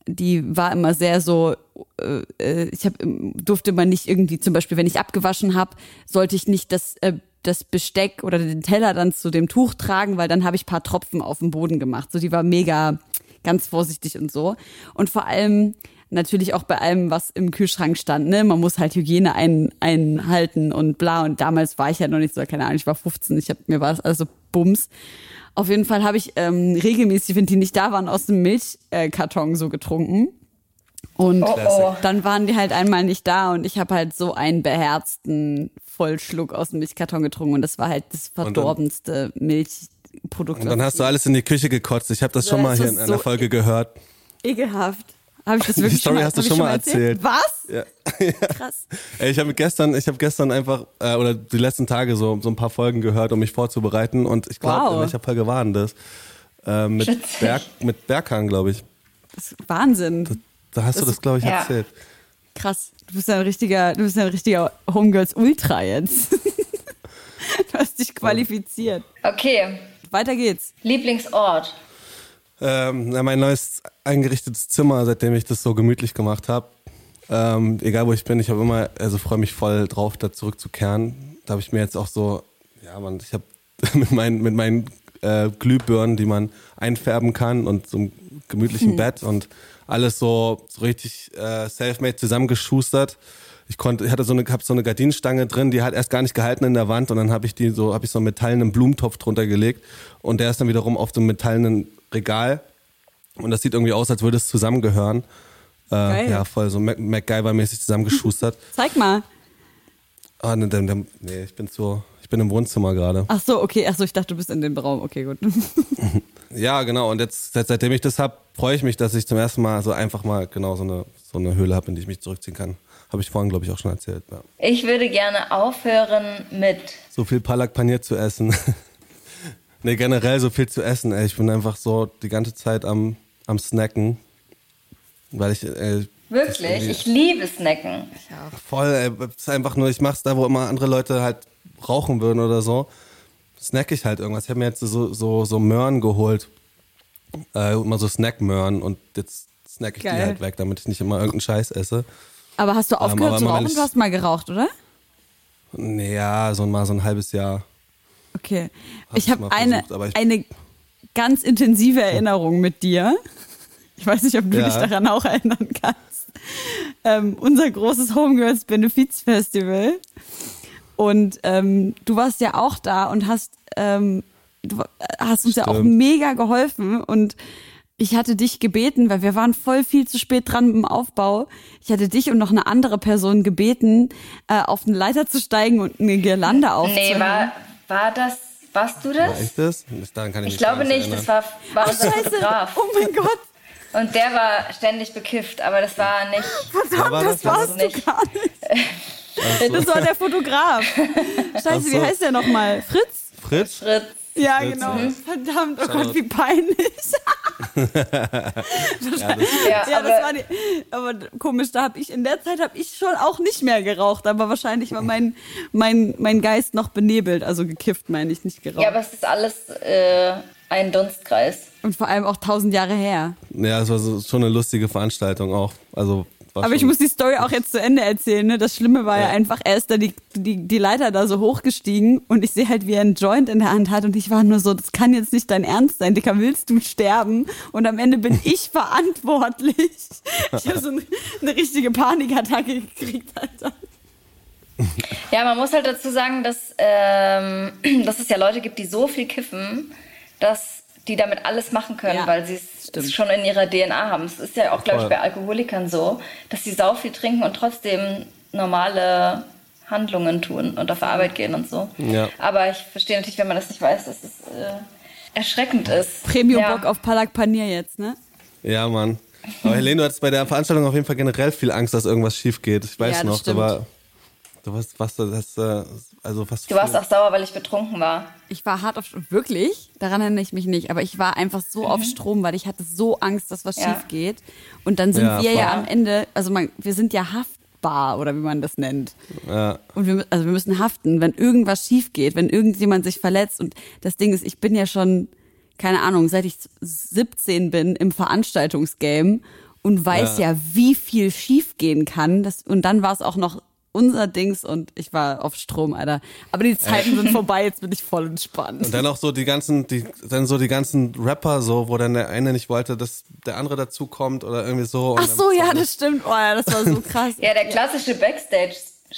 die war immer sehr so, äh, äh, ich hab, durfte man nicht irgendwie, zum Beispiel, wenn ich abgewaschen habe, sollte ich nicht das, äh, das Besteck oder den Teller dann zu dem Tuch tragen, weil dann habe ich paar Tropfen auf den Boden gemacht. So, die war mega ganz vorsichtig und so. Und vor allem natürlich auch bei allem, was im Kühlschrank stand, ne? Man muss halt Hygiene ein, einhalten und bla. Und damals war ich ja noch nicht so, keine Ahnung, ich war 15, ich hab, mir war das also Bums. Auf jeden Fall habe ich ähm, regelmäßig, wenn die nicht da waren, aus dem Milchkarton so getrunken. Und Oh, oh. dann waren die halt einmal nicht da und ich habe halt so einen beherzten Vollschluck aus dem Milchkarton getrunken und das war halt das verdorbenste Milchprodukt. Und dann hast du alles in die Küche gekotzt. Ich habe das schon Ja, mal hier in einer so Folge gehört. ekelhaft. Habe ich das Die wirklich Story schon mal, hast du schon mal erzählt. Was? Ja. Krass. Ey, ich habe gestern, ich habe gestern einfach äh, oder die letzten Tage so so ein paar Folgen gehört, um mich vorzubereiten und ich glaube, Wow. in welcher Folge waren das? Äh, mit. Berg, mit Berghang, glaube ich. Das ist Wahnsinn. Da hast du das, glaube ich, Ja. erzählt. Krass. Du bist ja ein richtiger, du bist ja ein richtiger Homegirls Ultra jetzt. du hast dich qualifiziert. Okay, Weiter geht's. Lieblingsort. Ähm, mein neues eingerichtetes Zimmer, seitdem ich das so gemütlich gemacht habe. Ähm, egal wo ich bin, ich habe immer, also freue mich voll drauf, da zurückzukehren. Da habe ich mir jetzt auch so, ja man, ich habe mit meinen, mit meinen äh, Glühbirnen, die man einfärben kann und so einem gemütlichen Bett und alles so, so richtig äh, self-made zusammengeschustert. Ich konnte, ich hatte so eine, hab so eine Gardinenstange drin, die hat erst gar nicht gehalten in der Wand und dann habe ich die so, habe ich so einen metallenen Blumentopf drunter gelegt und der ist dann wiederum auf dem metallenen Regal und das sieht irgendwie aus, als würde es zusammengehören. Äh, ja, voll so Mac MacGyver-mäßig zusammengeschustert. Zeig mal. Ah, ne, ne, ne, nee, ich bin so, ich bin im Wohnzimmer gerade. Ach so, okay. Ach so, ich dachte, du bist in dem Raum. Okay, gut. Ja, genau. Und jetzt, seit, seitdem ich das hab, freue ich mich, dass ich zum ersten Mal so einfach mal genau so eine, so eine Höhle habe, in die ich mich zurückziehen kann. Habe ich vorhin, glaube ich, auch schon erzählt. Ja. Ich würde gerne aufhören mit So viel Palak Panier zu essen. nee, generell so viel zu essen. Ey. Ich bin einfach so die ganze Zeit am, am Snacken. Weil ich, ey, wirklich. Ich liebe Snacken. Voll, ey, es ist einfach nur, ich mach's da, wo immer andere Leute halt rauchen würden oder so. Snack ich halt irgendwas. Ich habe mir jetzt so, so, so Möhren geholt. Äh, immer so Snack-Möhren und jetzt snack ich die Geil. halt weg, damit ich nicht immer irgendeinen Scheiß esse. Aber hast du aufgehört zu rauchen? Du hast mal geraucht, oder? Ja, so mal so ein halbes Jahr. Okay. Hab ich habe eine, ich- eine ganz intensive Erinnerung mit dir. Ich weiß nicht, ob du Ja. dich daran auch erinnern kannst. Ähm, unser großes Homegirls Benefizfestival. Und ähm, du warst ja auch da und hast, ähm, du hast uns ja auch Stimmt. mega geholfen. Und ich hatte dich gebeten, weil wir waren voll viel zu spät dran mit dem Aufbau. Ich hatte dich und noch eine andere Person gebeten, äh, auf eine Leiter zu steigen und eine Girlande aufzuhängen. Nee, war, war das, warst du das? War ich das? Daran kann ich, Ich glaube nicht, erinnern. das war, war unser Fotograf. Oh mein Gott. Und der war ständig bekifft, aber das war nicht. Wer war das das? warst du nicht. gar nicht. Das war der Fotograf. Scheiße, wie so. heißt der nochmal? Fritz? Fritz? Schritt. Ja, genau. ja. Verdammt, oh Gott, wie peinlich. Ja, Ja, aber das war die, aber komisch, da habe ich, in der Zeit habe ich schon auch nicht mehr geraucht, aber wahrscheinlich war mein, mein, mein Geist noch benebelt, also gekifft meine ich, nicht geraucht. ja, aber es ist alles äh, ein Dunstkreis. Und vor allem auch tausend Jahre her. Ja, es war so, schon eine lustige Veranstaltung auch. Also, Aber ich muss die Story auch jetzt zu Ende erzählen. Ne? Das Schlimme war ja. Ja. einfach, er ist da die, die, die Leiter da so hochgestiegen und ich sehe halt, wie er einen Joint in der Hand hat und ich war nur so, das kann jetzt nicht dein Ernst sein, Dicker, willst du sterben? Und am Ende bin ich verantwortlich. Ich habe so eine, eine richtige Panikattacke gekriegt, Alter. Ja, man muss halt dazu sagen, dass, ähm, dass es ja Leute gibt, die so viel kiffen, dass die damit alles machen können, Ja, weil sie es schon in ihrer DNA haben. Es ist ja auch, glaube ich, bei Alkoholikern so, dass sie sau viel trinken und trotzdem normale Handlungen tun und auf Arbeit gehen und so. Ja. Aber ich verstehe natürlich, wenn man das nicht weiß, dass es äh, erschreckend ist. Premium-Bock ja. auf Palak Panier jetzt, ne? Ja, Mann. Aber Helene, du hattest bei der Veranstaltung auf jeden Fall generell viel Angst, dass irgendwas schief geht. Ich weiß Ja, das noch, stimmt. aber du warst, was, das, äh, also was. Du warst auch sauer, weil ich betrunken war. Ich war hart auf Wirklich? Daran erinnere ich mich nicht. Aber ich war einfach so auf Strom, weil ich hatte so Angst, dass was Ja. schief geht. Und dann sind Ja, wir ja voll. am Ende, also man, wir sind ja haftbar oder wie man das nennt. Ja. Und wir, also wir müssen haften, wenn irgendwas schief geht, wenn irgendjemand sich verletzt. Und das Ding ist, ich bin ja schon, keine Ahnung, seit ich 17 bin im Veranstaltungsgame und weiß ja, Ja. wie viel schief gehen kann. Das, und dann war es auch noch unser Dings und ich war auf Strom, Alter. Aber die Zeiten sind vorbei, jetzt bin ich voll entspannt. Und dann auch so die ganzen, die, dann so die ganzen Rapper so, wo dann der eine nicht wollte, dass der andere dazukommt oder irgendwie so. Ach so, ja, das stimmt. Oh ja, das war so krass. Ja, der klassische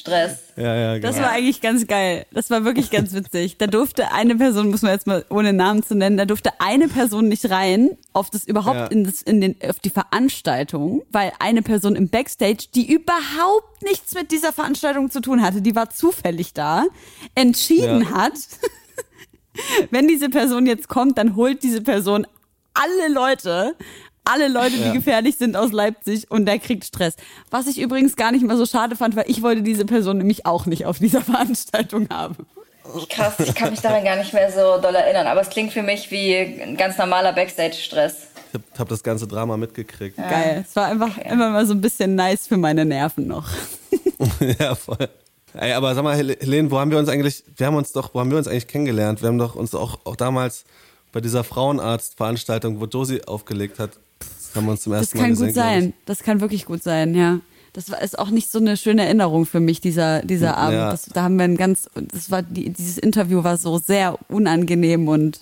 Backstage-Stress. Ja, ja, genau. Das war eigentlich ganz geil. Das war wirklich ganz witzig. Da durfte eine Person, muss man jetzt mal ohne Namen zu nennen, da durfte eine Person nicht rein auf das überhaupt Ja. in, das, in den auf die Veranstaltung, weil eine Person im Backstage, die überhaupt nichts mit dieser Veranstaltung zu tun hatte, die war zufällig da, entschieden Ja. hat, wenn diese Person jetzt kommt, dann holt diese Person alle Leute, alle Leute, die Ja. gefährlich sind aus Leipzig und der kriegt Stress. Was ich übrigens gar nicht mal so schade fand, weil ich wollte diese Person nämlich auch nicht auf dieser Veranstaltung haben. Krass, ich kann mich daran gar nicht mehr so doll erinnern, aber es klingt für mich wie ein ganz normaler Backstage-Stress. Ich hab, hab das ganze Drama mitgekriegt. Geil. Es war einfach immer mal so ein bisschen nice für meine Nerven noch. ja, voll. Ey, aber sag mal, Hel- Helene, wo haben wir uns eigentlich, wir haben uns doch, wo haben wir uns eigentlich kennengelernt? Wir haben doch uns auch, auch damals bei dieser Frauenarzt-Veranstaltung, wo Josie aufgelegt hat, wir uns zum Das ersten Mal kann gesehen. gut sein. Das kann wirklich gut sein, ja. Das war, ist auch nicht so eine schöne Erinnerung für mich, dieser, dieser Abend. Ja. Das, da haben wir ein ganz, das war, die, dieses Interview war so sehr unangenehm und,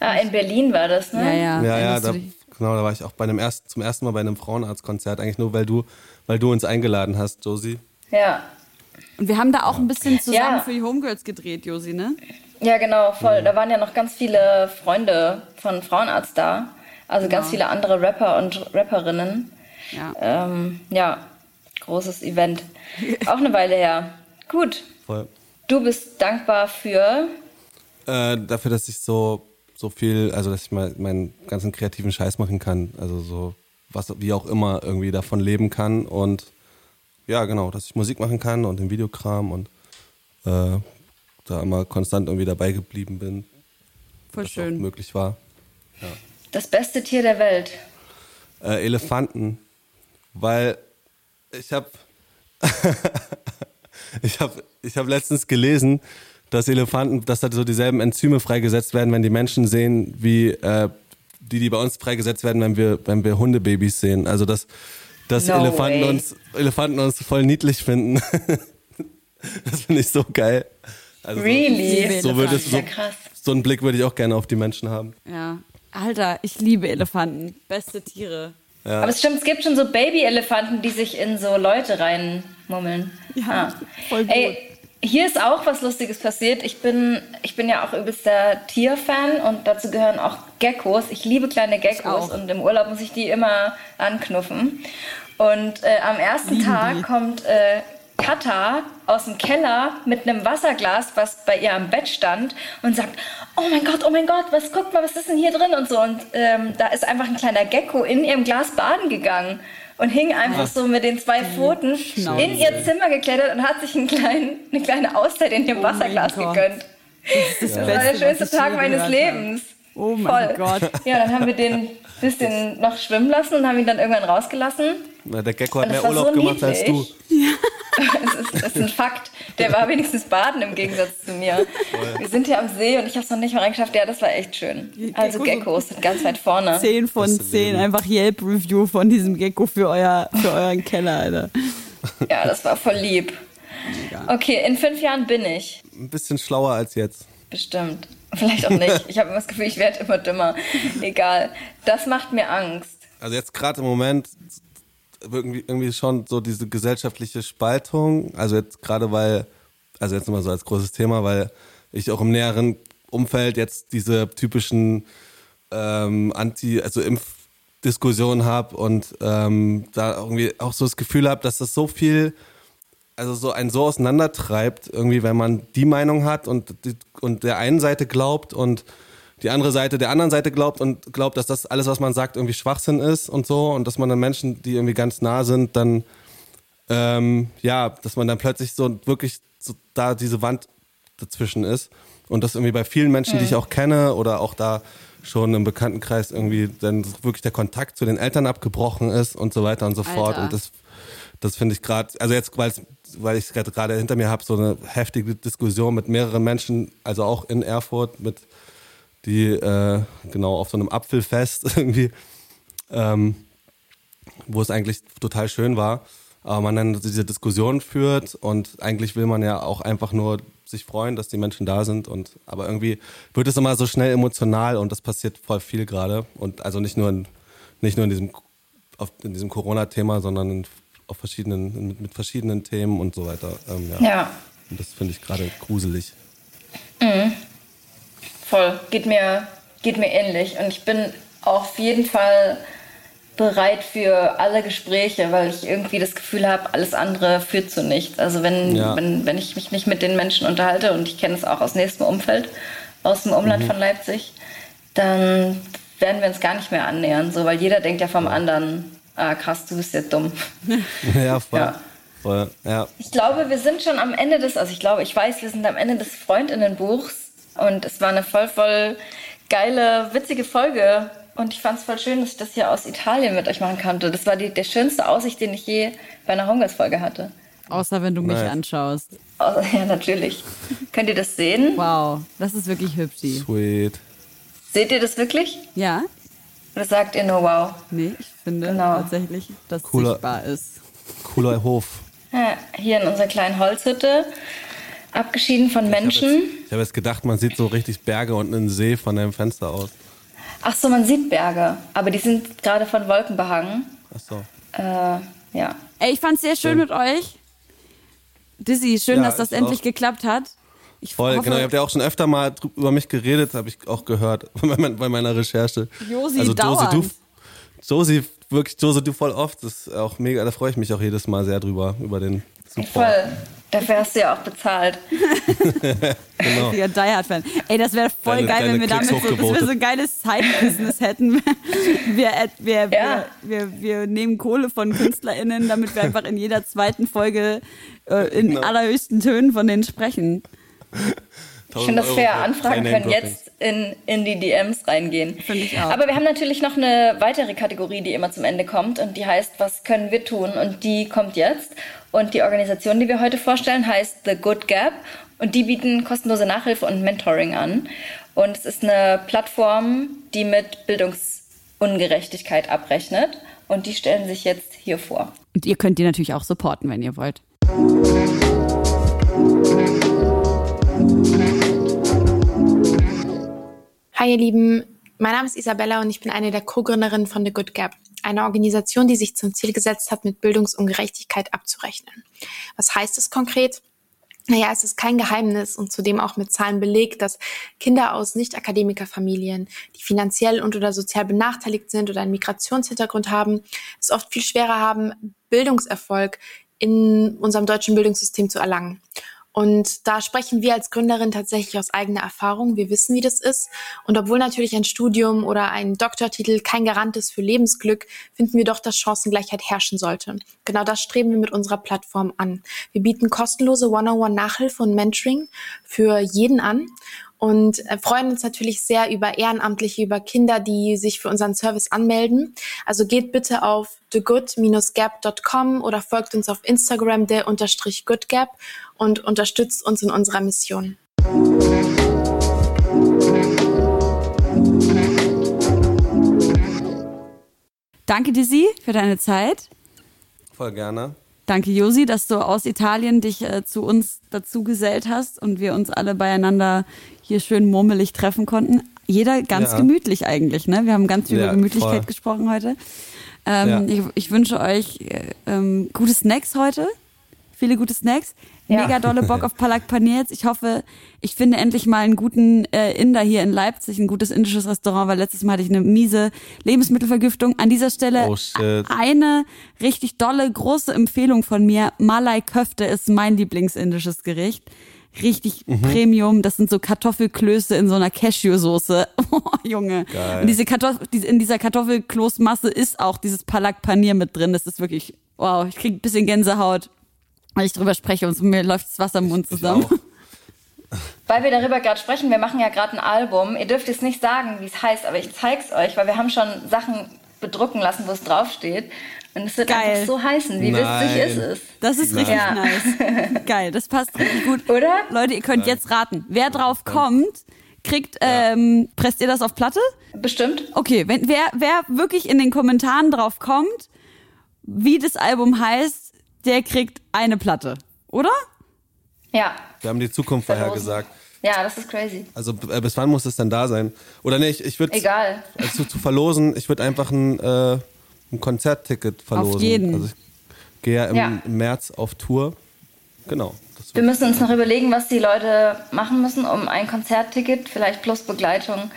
Ah, in Berlin war das, ne? ja, ja. Ja, ja, da, genau, da war ich auch bei einem ersten, zum ersten Mal bei einem Frauenarztkonzert, eigentlich nur, weil du, weil du uns eingeladen hast, Josie. Ja. Und wir haben da auch ein bisschen zusammen Ja. für die Homegirls gedreht, Josi, ne? Ja, genau, voll. Da waren ja noch ganz viele Freunde von Frauenarzt da. Also ganz viele andere Rapper und Rapperinnen. Ja. Ähm, ja, großes Event. Auch eine Weile her. Gut. Voll. Du bist dankbar für. Äh, dafür, dass ich so, so viel, also dass ich mal meinen ganzen kreativen Scheiß machen kann. Also so, was, wie auch immer, irgendwie davon leben kann. Und ja, genau, dass ich Musik machen kann und den Videokram und äh, da immer konstant irgendwie dabei geblieben bin, Voll schön. möglich war. Das beste Tier der Welt. Äh, Elefanten, weil ich habe ich habe ich hab letztens gelesen, dass Elefanten, dass da so dieselben Enzyme freigesetzt werden, wenn die Menschen sehen, wie äh, die, die bei uns freigesetzt werden, wenn wir, wenn wir Hundebabys sehen. Also dass, dass No Elefanten way. uns Elefanten uns voll niedlich finden. das finde ich so geil. Also Really? So, würde es, Ja, so, krass. so einen Blick würde ich auch gerne auf die Menschen haben. Ja. Alter, ich liebe Elefanten. Beste Tiere. Aber es stimmt, es gibt schon so Baby-Elefanten, die sich in so Leute reinmummeln. Ja, voll gut. Ey, hier ist auch was Lustiges passiert. Ich bin, ich bin ja auch übelster Tierfan und dazu gehören auch Geckos. Ich liebe kleine Geckos und im Urlaub muss ich die immer anknuffen. Und äh, am ersten Tag kommt äh, Katha aus dem Keller mit einem Wasserglas, was bei ihr am Bett stand und sagt, oh mein Gott, oh mein Gott, was guck mal, was ist denn hier drin und so. Und ähm, da ist einfach ein kleiner Gecko in ihrem Glas baden gegangen und hing einfach so mit den zwei Pfoten Schnauze. in ihr Zimmer geklettert und hat sich einen kleinen, eine kleine Auszeit in ihrem Oh Wasserglas gegönnt. Das, Das war der schönste Tag meines Lebens. Oh mein Voll. Gott. Ja, dann haben wir den bisschen noch schwimmen lassen und haben ihn dann irgendwann rausgelassen. Na, Der Gecko hat mehr Urlaub so gemacht als du. Das ist, ist ein Fakt. Der war wenigstens baden im Gegensatz zu mir. Wir sind hier am See und ich habe es noch nicht mal reingeschafft. Ja, das war echt schön. Also Geckos- sind ganz weit vorne. 10 von Beste 10. Leben. Einfach Yelp-Review von diesem Gecko für, euer, für euren Keller, Alter. Ja, das war voll lieb. Okay, in fünf Jahren bin ich. Ein bisschen schlauer als jetzt. Bestimmt. Vielleicht auch nicht. Ich habe immer das Gefühl, ich werde immer dümmer. Egal. Das macht mir Angst. Also jetzt gerade im Moment irgendwie, schon so diese gesellschaftliche Spaltung. Also jetzt gerade weil, also jetzt nochmal so als großes Thema, weil ich auch im näheren Umfeld jetzt diese typischen ähm, Anti-, also Impfdiskussionen habe und ähm, da irgendwie auch so das Gefühl habe, dass das so viel also so einen so auseinandertreibt, irgendwie, wenn man die Meinung hat und, die, und der einen Seite glaubt und die andere Seite der anderen Seite glaubt und glaubt, dass das alles, was man sagt, irgendwie Schwachsinn ist und so und dass man dann Menschen, die irgendwie ganz nah sind, dann ähm, ja, dass man dann plötzlich so wirklich so da diese Wand dazwischen ist und das irgendwie bei vielen Menschen, die ich auch kenne oder auch da schon im Bekanntenkreis irgendwie dann wirklich der Kontakt zu den Eltern abgebrochen ist und so weiter und so fort Alter. und das das finde ich gerade, also jetzt, weil's, weil ich gerade hinter mir habe, so eine heftige Diskussion mit mehreren Menschen, also auch in Erfurt, mit die äh, genau auf so einem Apfelfest irgendwie, ähm, wo es eigentlich total schön war. aber man dann diese Diskussion führt und eigentlich will man ja auch einfach nur sich freuen, dass die Menschen da sind und aber irgendwie wird es immer so schnell emotional und das passiert voll viel gerade und also nicht nur in, nicht nur in diesem diesem Corona-Thema, sondern in, auf verschiedenen mit, mit, verschiedenen Themen und so weiter. Ähm, ja. ja. Und das finde ich gerade gruselig. Mhm. Voll, geht mir geht mir ähnlich und ich bin auf jeden Fall bereit für alle Gespräche, weil ich irgendwie das Gefühl habe, alles andere führt zu nichts. Also wenn, ja. wenn, wenn ich mich nicht mit den Menschen unterhalte und ich kenne es auch aus nächstem Umfeld, aus dem Umland mhm. von Leipzig, dann werden wir uns gar nicht mehr annähern, so, weil jeder denkt ja vom anderen, ah krass, du bist ja dumm. ja, voll. Ja. voll. Ja. Ich glaube, wir sind schon am Ende des, also ich glaube, ich weiß, wir sind am Ende des Freundinnenbuchs und es war eine voll, voll geile, witzige Folge und ich fand es voll schön, dass ich das hier aus Italien mit euch machen konnte. Das war die, der schönste Aussicht, den ich je bei einer Hongers-Folge hatte. Außer wenn du mich nice. anschaust. Oh, ja, natürlich. Könnt ihr das sehen? Wow, das ist wirklich hübsch. Sweet. Seht ihr das wirklich? Ja. Oder sagt ihr nur wow? Nee, ich finde genau. tatsächlich, dass es sichtbar ist. Cooler Hof. Ja, hier in unserer kleinen Holzhütte. Abgeschieden von Menschen. Ich habe jetzt, hab jetzt gedacht, man sieht so richtig Berge und einen See von deinem Fenster aus. Ach so, man sieht Berge, aber die sind gerade von Wolken behangen. Ach so. Äh, ja. Ey, ich fand's sehr schön ja. mit euch. Dizzy, schön, ja, dass das endlich auch. geklappt hat. Ich Voll, hoffe, genau. Ihr habt ja auch schon öfter mal über mich geredet, habe ich auch gehört bei meiner Recherche. Josi, also Josi, du, Josi, wirklich, Josi, du voll oft. Das ist auch mega, da freue ich mich auch jedes Mal sehr drüber, über den Support. Voll. Dafür hast du ja auch bezahlt. genau. Die Die-Hard-Fan. Ey, das wäre voll deine, geil, deine wenn wir damit so, wir so ein geiles Side-Business hätten. Wir, wir, ja. wir, wir, wir, nehmen Kohle von KünstlerInnen, damit wir einfach in jeder zweiten Folge äh, in genau. allerhöchsten Tönen von denen sprechen. Ich finde das fair. Anfragen können jetzt in, in die DMs reingehen. Finde ich auch. Aber wir haben natürlich noch eine weitere Kategorie, die immer zum Ende kommt und die heißt, was können wir tun? Und die kommt jetzt. Und die Organisation, die wir heute vorstellen, heißt The Good Gap. Und die bieten kostenlose Nachhilfe und Mentoring an. Und es ist eine Plattform, die mit Bildungsungerechtigkeit abrechnet. Und die stellen sich jetzt hier vor. Und ihr könnt die natürlich auch supporten, wenn ihr wollt. Hi ihr Lieben, mein Name ist Isabella und ich bin eine der Co-Gründerinnen von The Good Gap, eine Organisation, die sich zum Ziel gesetzt hat, mit Bildungsungerechtigkeit abzurechnen. Was heißt es konkret? Naja, es ist kein Geheimnis und zudem auch mit Zahlen belegt, dass Kinder aus Nicht-Akademikerfamilien, die finanziell und oder sozial benachteiligt sind oder einen Migrationshintergrund haben, es oft viel schwerer haben, Bildungserfolg in unserem deutschen Bildungssystem zu erlangen. Und da sprechen wir als Gründerin tatsächlich aus eigener Erfahrung. Wir wissen, wie das ist. Und obwohl natürlich ein Studium oder ein Doktortitel kein Garant ist für Lebensglück, finden wir doch, dass Chancengleichheit herrschen sollte. Genau das streben wir mit unserer Plattform an. Wir bieten kostenlose One-on-One-Nachhilfe und Mentoring für jeden an und äh, freuen uns natürlich sehr über Ehrenamtliche, über Kinder, die sich für unseren Service anmelden. Also geht bitte auf thegood-gap.com oder folgt uns auf Instagram der unterstrich goodgap und unterstützt uns in unserer Mission. Danke, Dizzy, für deine Zeit. Voll gerne. Danke, Josi, dass du aus Italien dich äh, zu uns dazu gesellt hast und wir uns alle beieinander hier schön murmelig treffen konnten. Jeder ganz ja. gemütlich eigentlich, ne? Wir haben ganz viel ja, über Gemütlichkeit voll. gesprochen heute. Ähm, ja. ich, ich, wünsche euch äh, ähm, gute Snacks heute. Viele gute Snacks. Mega dolle Bock auf Palak Paneer jetzt. Ich hoffe, ich finde endlich mal einen guten äh, Inder hier in Leipzig, ein gutes indisches Restaurant, weil letztes Mal hatte ich eine miese Lebensmittelvergiftung. An dieser Stelle oh, eine richtig dolle, große Empfehlung von mir. Malai Köfte ist mein Lieblingsindisches Gericht. Richtig mhm. Premium. Das sind so Kartoffelklöße in so einer Cashew-Soße. Oh, Junge. Geil. Und diese Kartoffel, in dieser Kartoffelkloßmasse ist auch dieses Palak Panier mit drin. Das ist wirklich, wow, ich krieg ein bisschen Gänsehaut weil ich drüber spreche und mir läuft das Wasser im Mund zusammen. Weil wir darüber gerade sprechen, wir machen ja gerade ein Album. Ihr dürft jetzt nicht sagen, wie es heißt, aber ich zeig's euch, weil wir haben schon Sachen bedrucken lassen, wo es draufsteht. Und es wird Geil. einfach so heißen. Wie Nein. witzig ist es? Das ist richtig ja. nice. Geil, das passt richtig gut. Oder? Leute, ihr könnt Nein. jetzt raten. Wer drauf kommt, kriegt, ähm, presst ihr das auf Platte? Bestimmt. Okay, wenn, wer, wer wirklich in den Kommentaren drauf kommt, wie das Album heißt, der kriegt eine Platte, oder? Ja. Wir haben die Zukunft vorhergesagt. Ja, das ist crazy. Also äh, bis wann muss es denn da sein? Oder nee, ich, ich würde Egal. also zu verlosen, ich würde einfach ein, äh, ein Konzertticket verlosen. jeden. Also ich gehe ja im, Ja. März auf Tour. Genau. Das Wir müssen uns noch überlegen, was die Leute machen müssen, um ein Konzertticket, vielleicht plus Begleitung,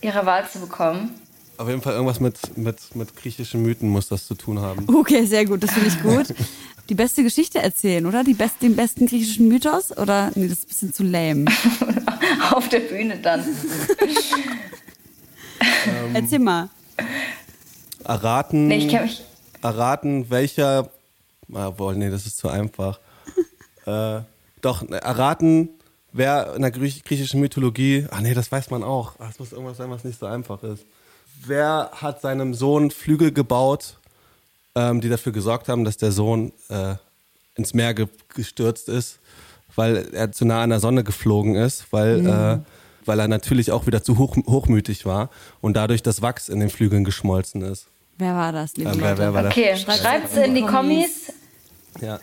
ihrer Wahl zu bekommen. auf jeden Fall irgendwas mit, mit, mit griechischen Mythen muss das zu tun haben. Okay, sehr gut, das finde ich gut. Die beste Geschichte erzählen, oder? Die best, den besten griechischen Mythos? Oder? Nee, das ist ein bisschen zu lame. Auf der Bühne dann. Erzähl mal. Erraten, Nee, ich kenne mich. erraten, welcher. Ah, boah, nee, das ist zu einfach. äh, doch, ne, erraten, wer in der Griech griechischen Mythologie. Ah, nee, das weiß man auch. Ah, Es muss irgendwas sein, was nicht so einfach ist. Wer hat seinem Sohn Flügel gebaut, ähm, die dafür gesorgt haben, dass der Sohn äh, ins Meer ge gestürzt ist, weil er zu nah an der Sonne geflogen ist, weil, äh, weil er natürlich auch wieder zu hoch hochmütig war und dadurch das Wachs in den Flügeln geschmolzen ist. Wer war das, liebe Ähm, wer, Leute? wer war Okay, Schreibt es in die Kommis? Ja.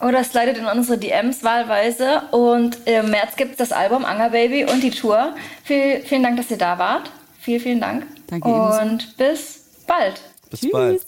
oder slidet in unsere DMs wahlweise. Und im März gibt es das Album Anger Baby und die Tour. Viel, vielen Dank, dass ihr da wart. Vielen, vielen Dank. Danke ebenso. Und bis bald. Bis Tschüss. bald.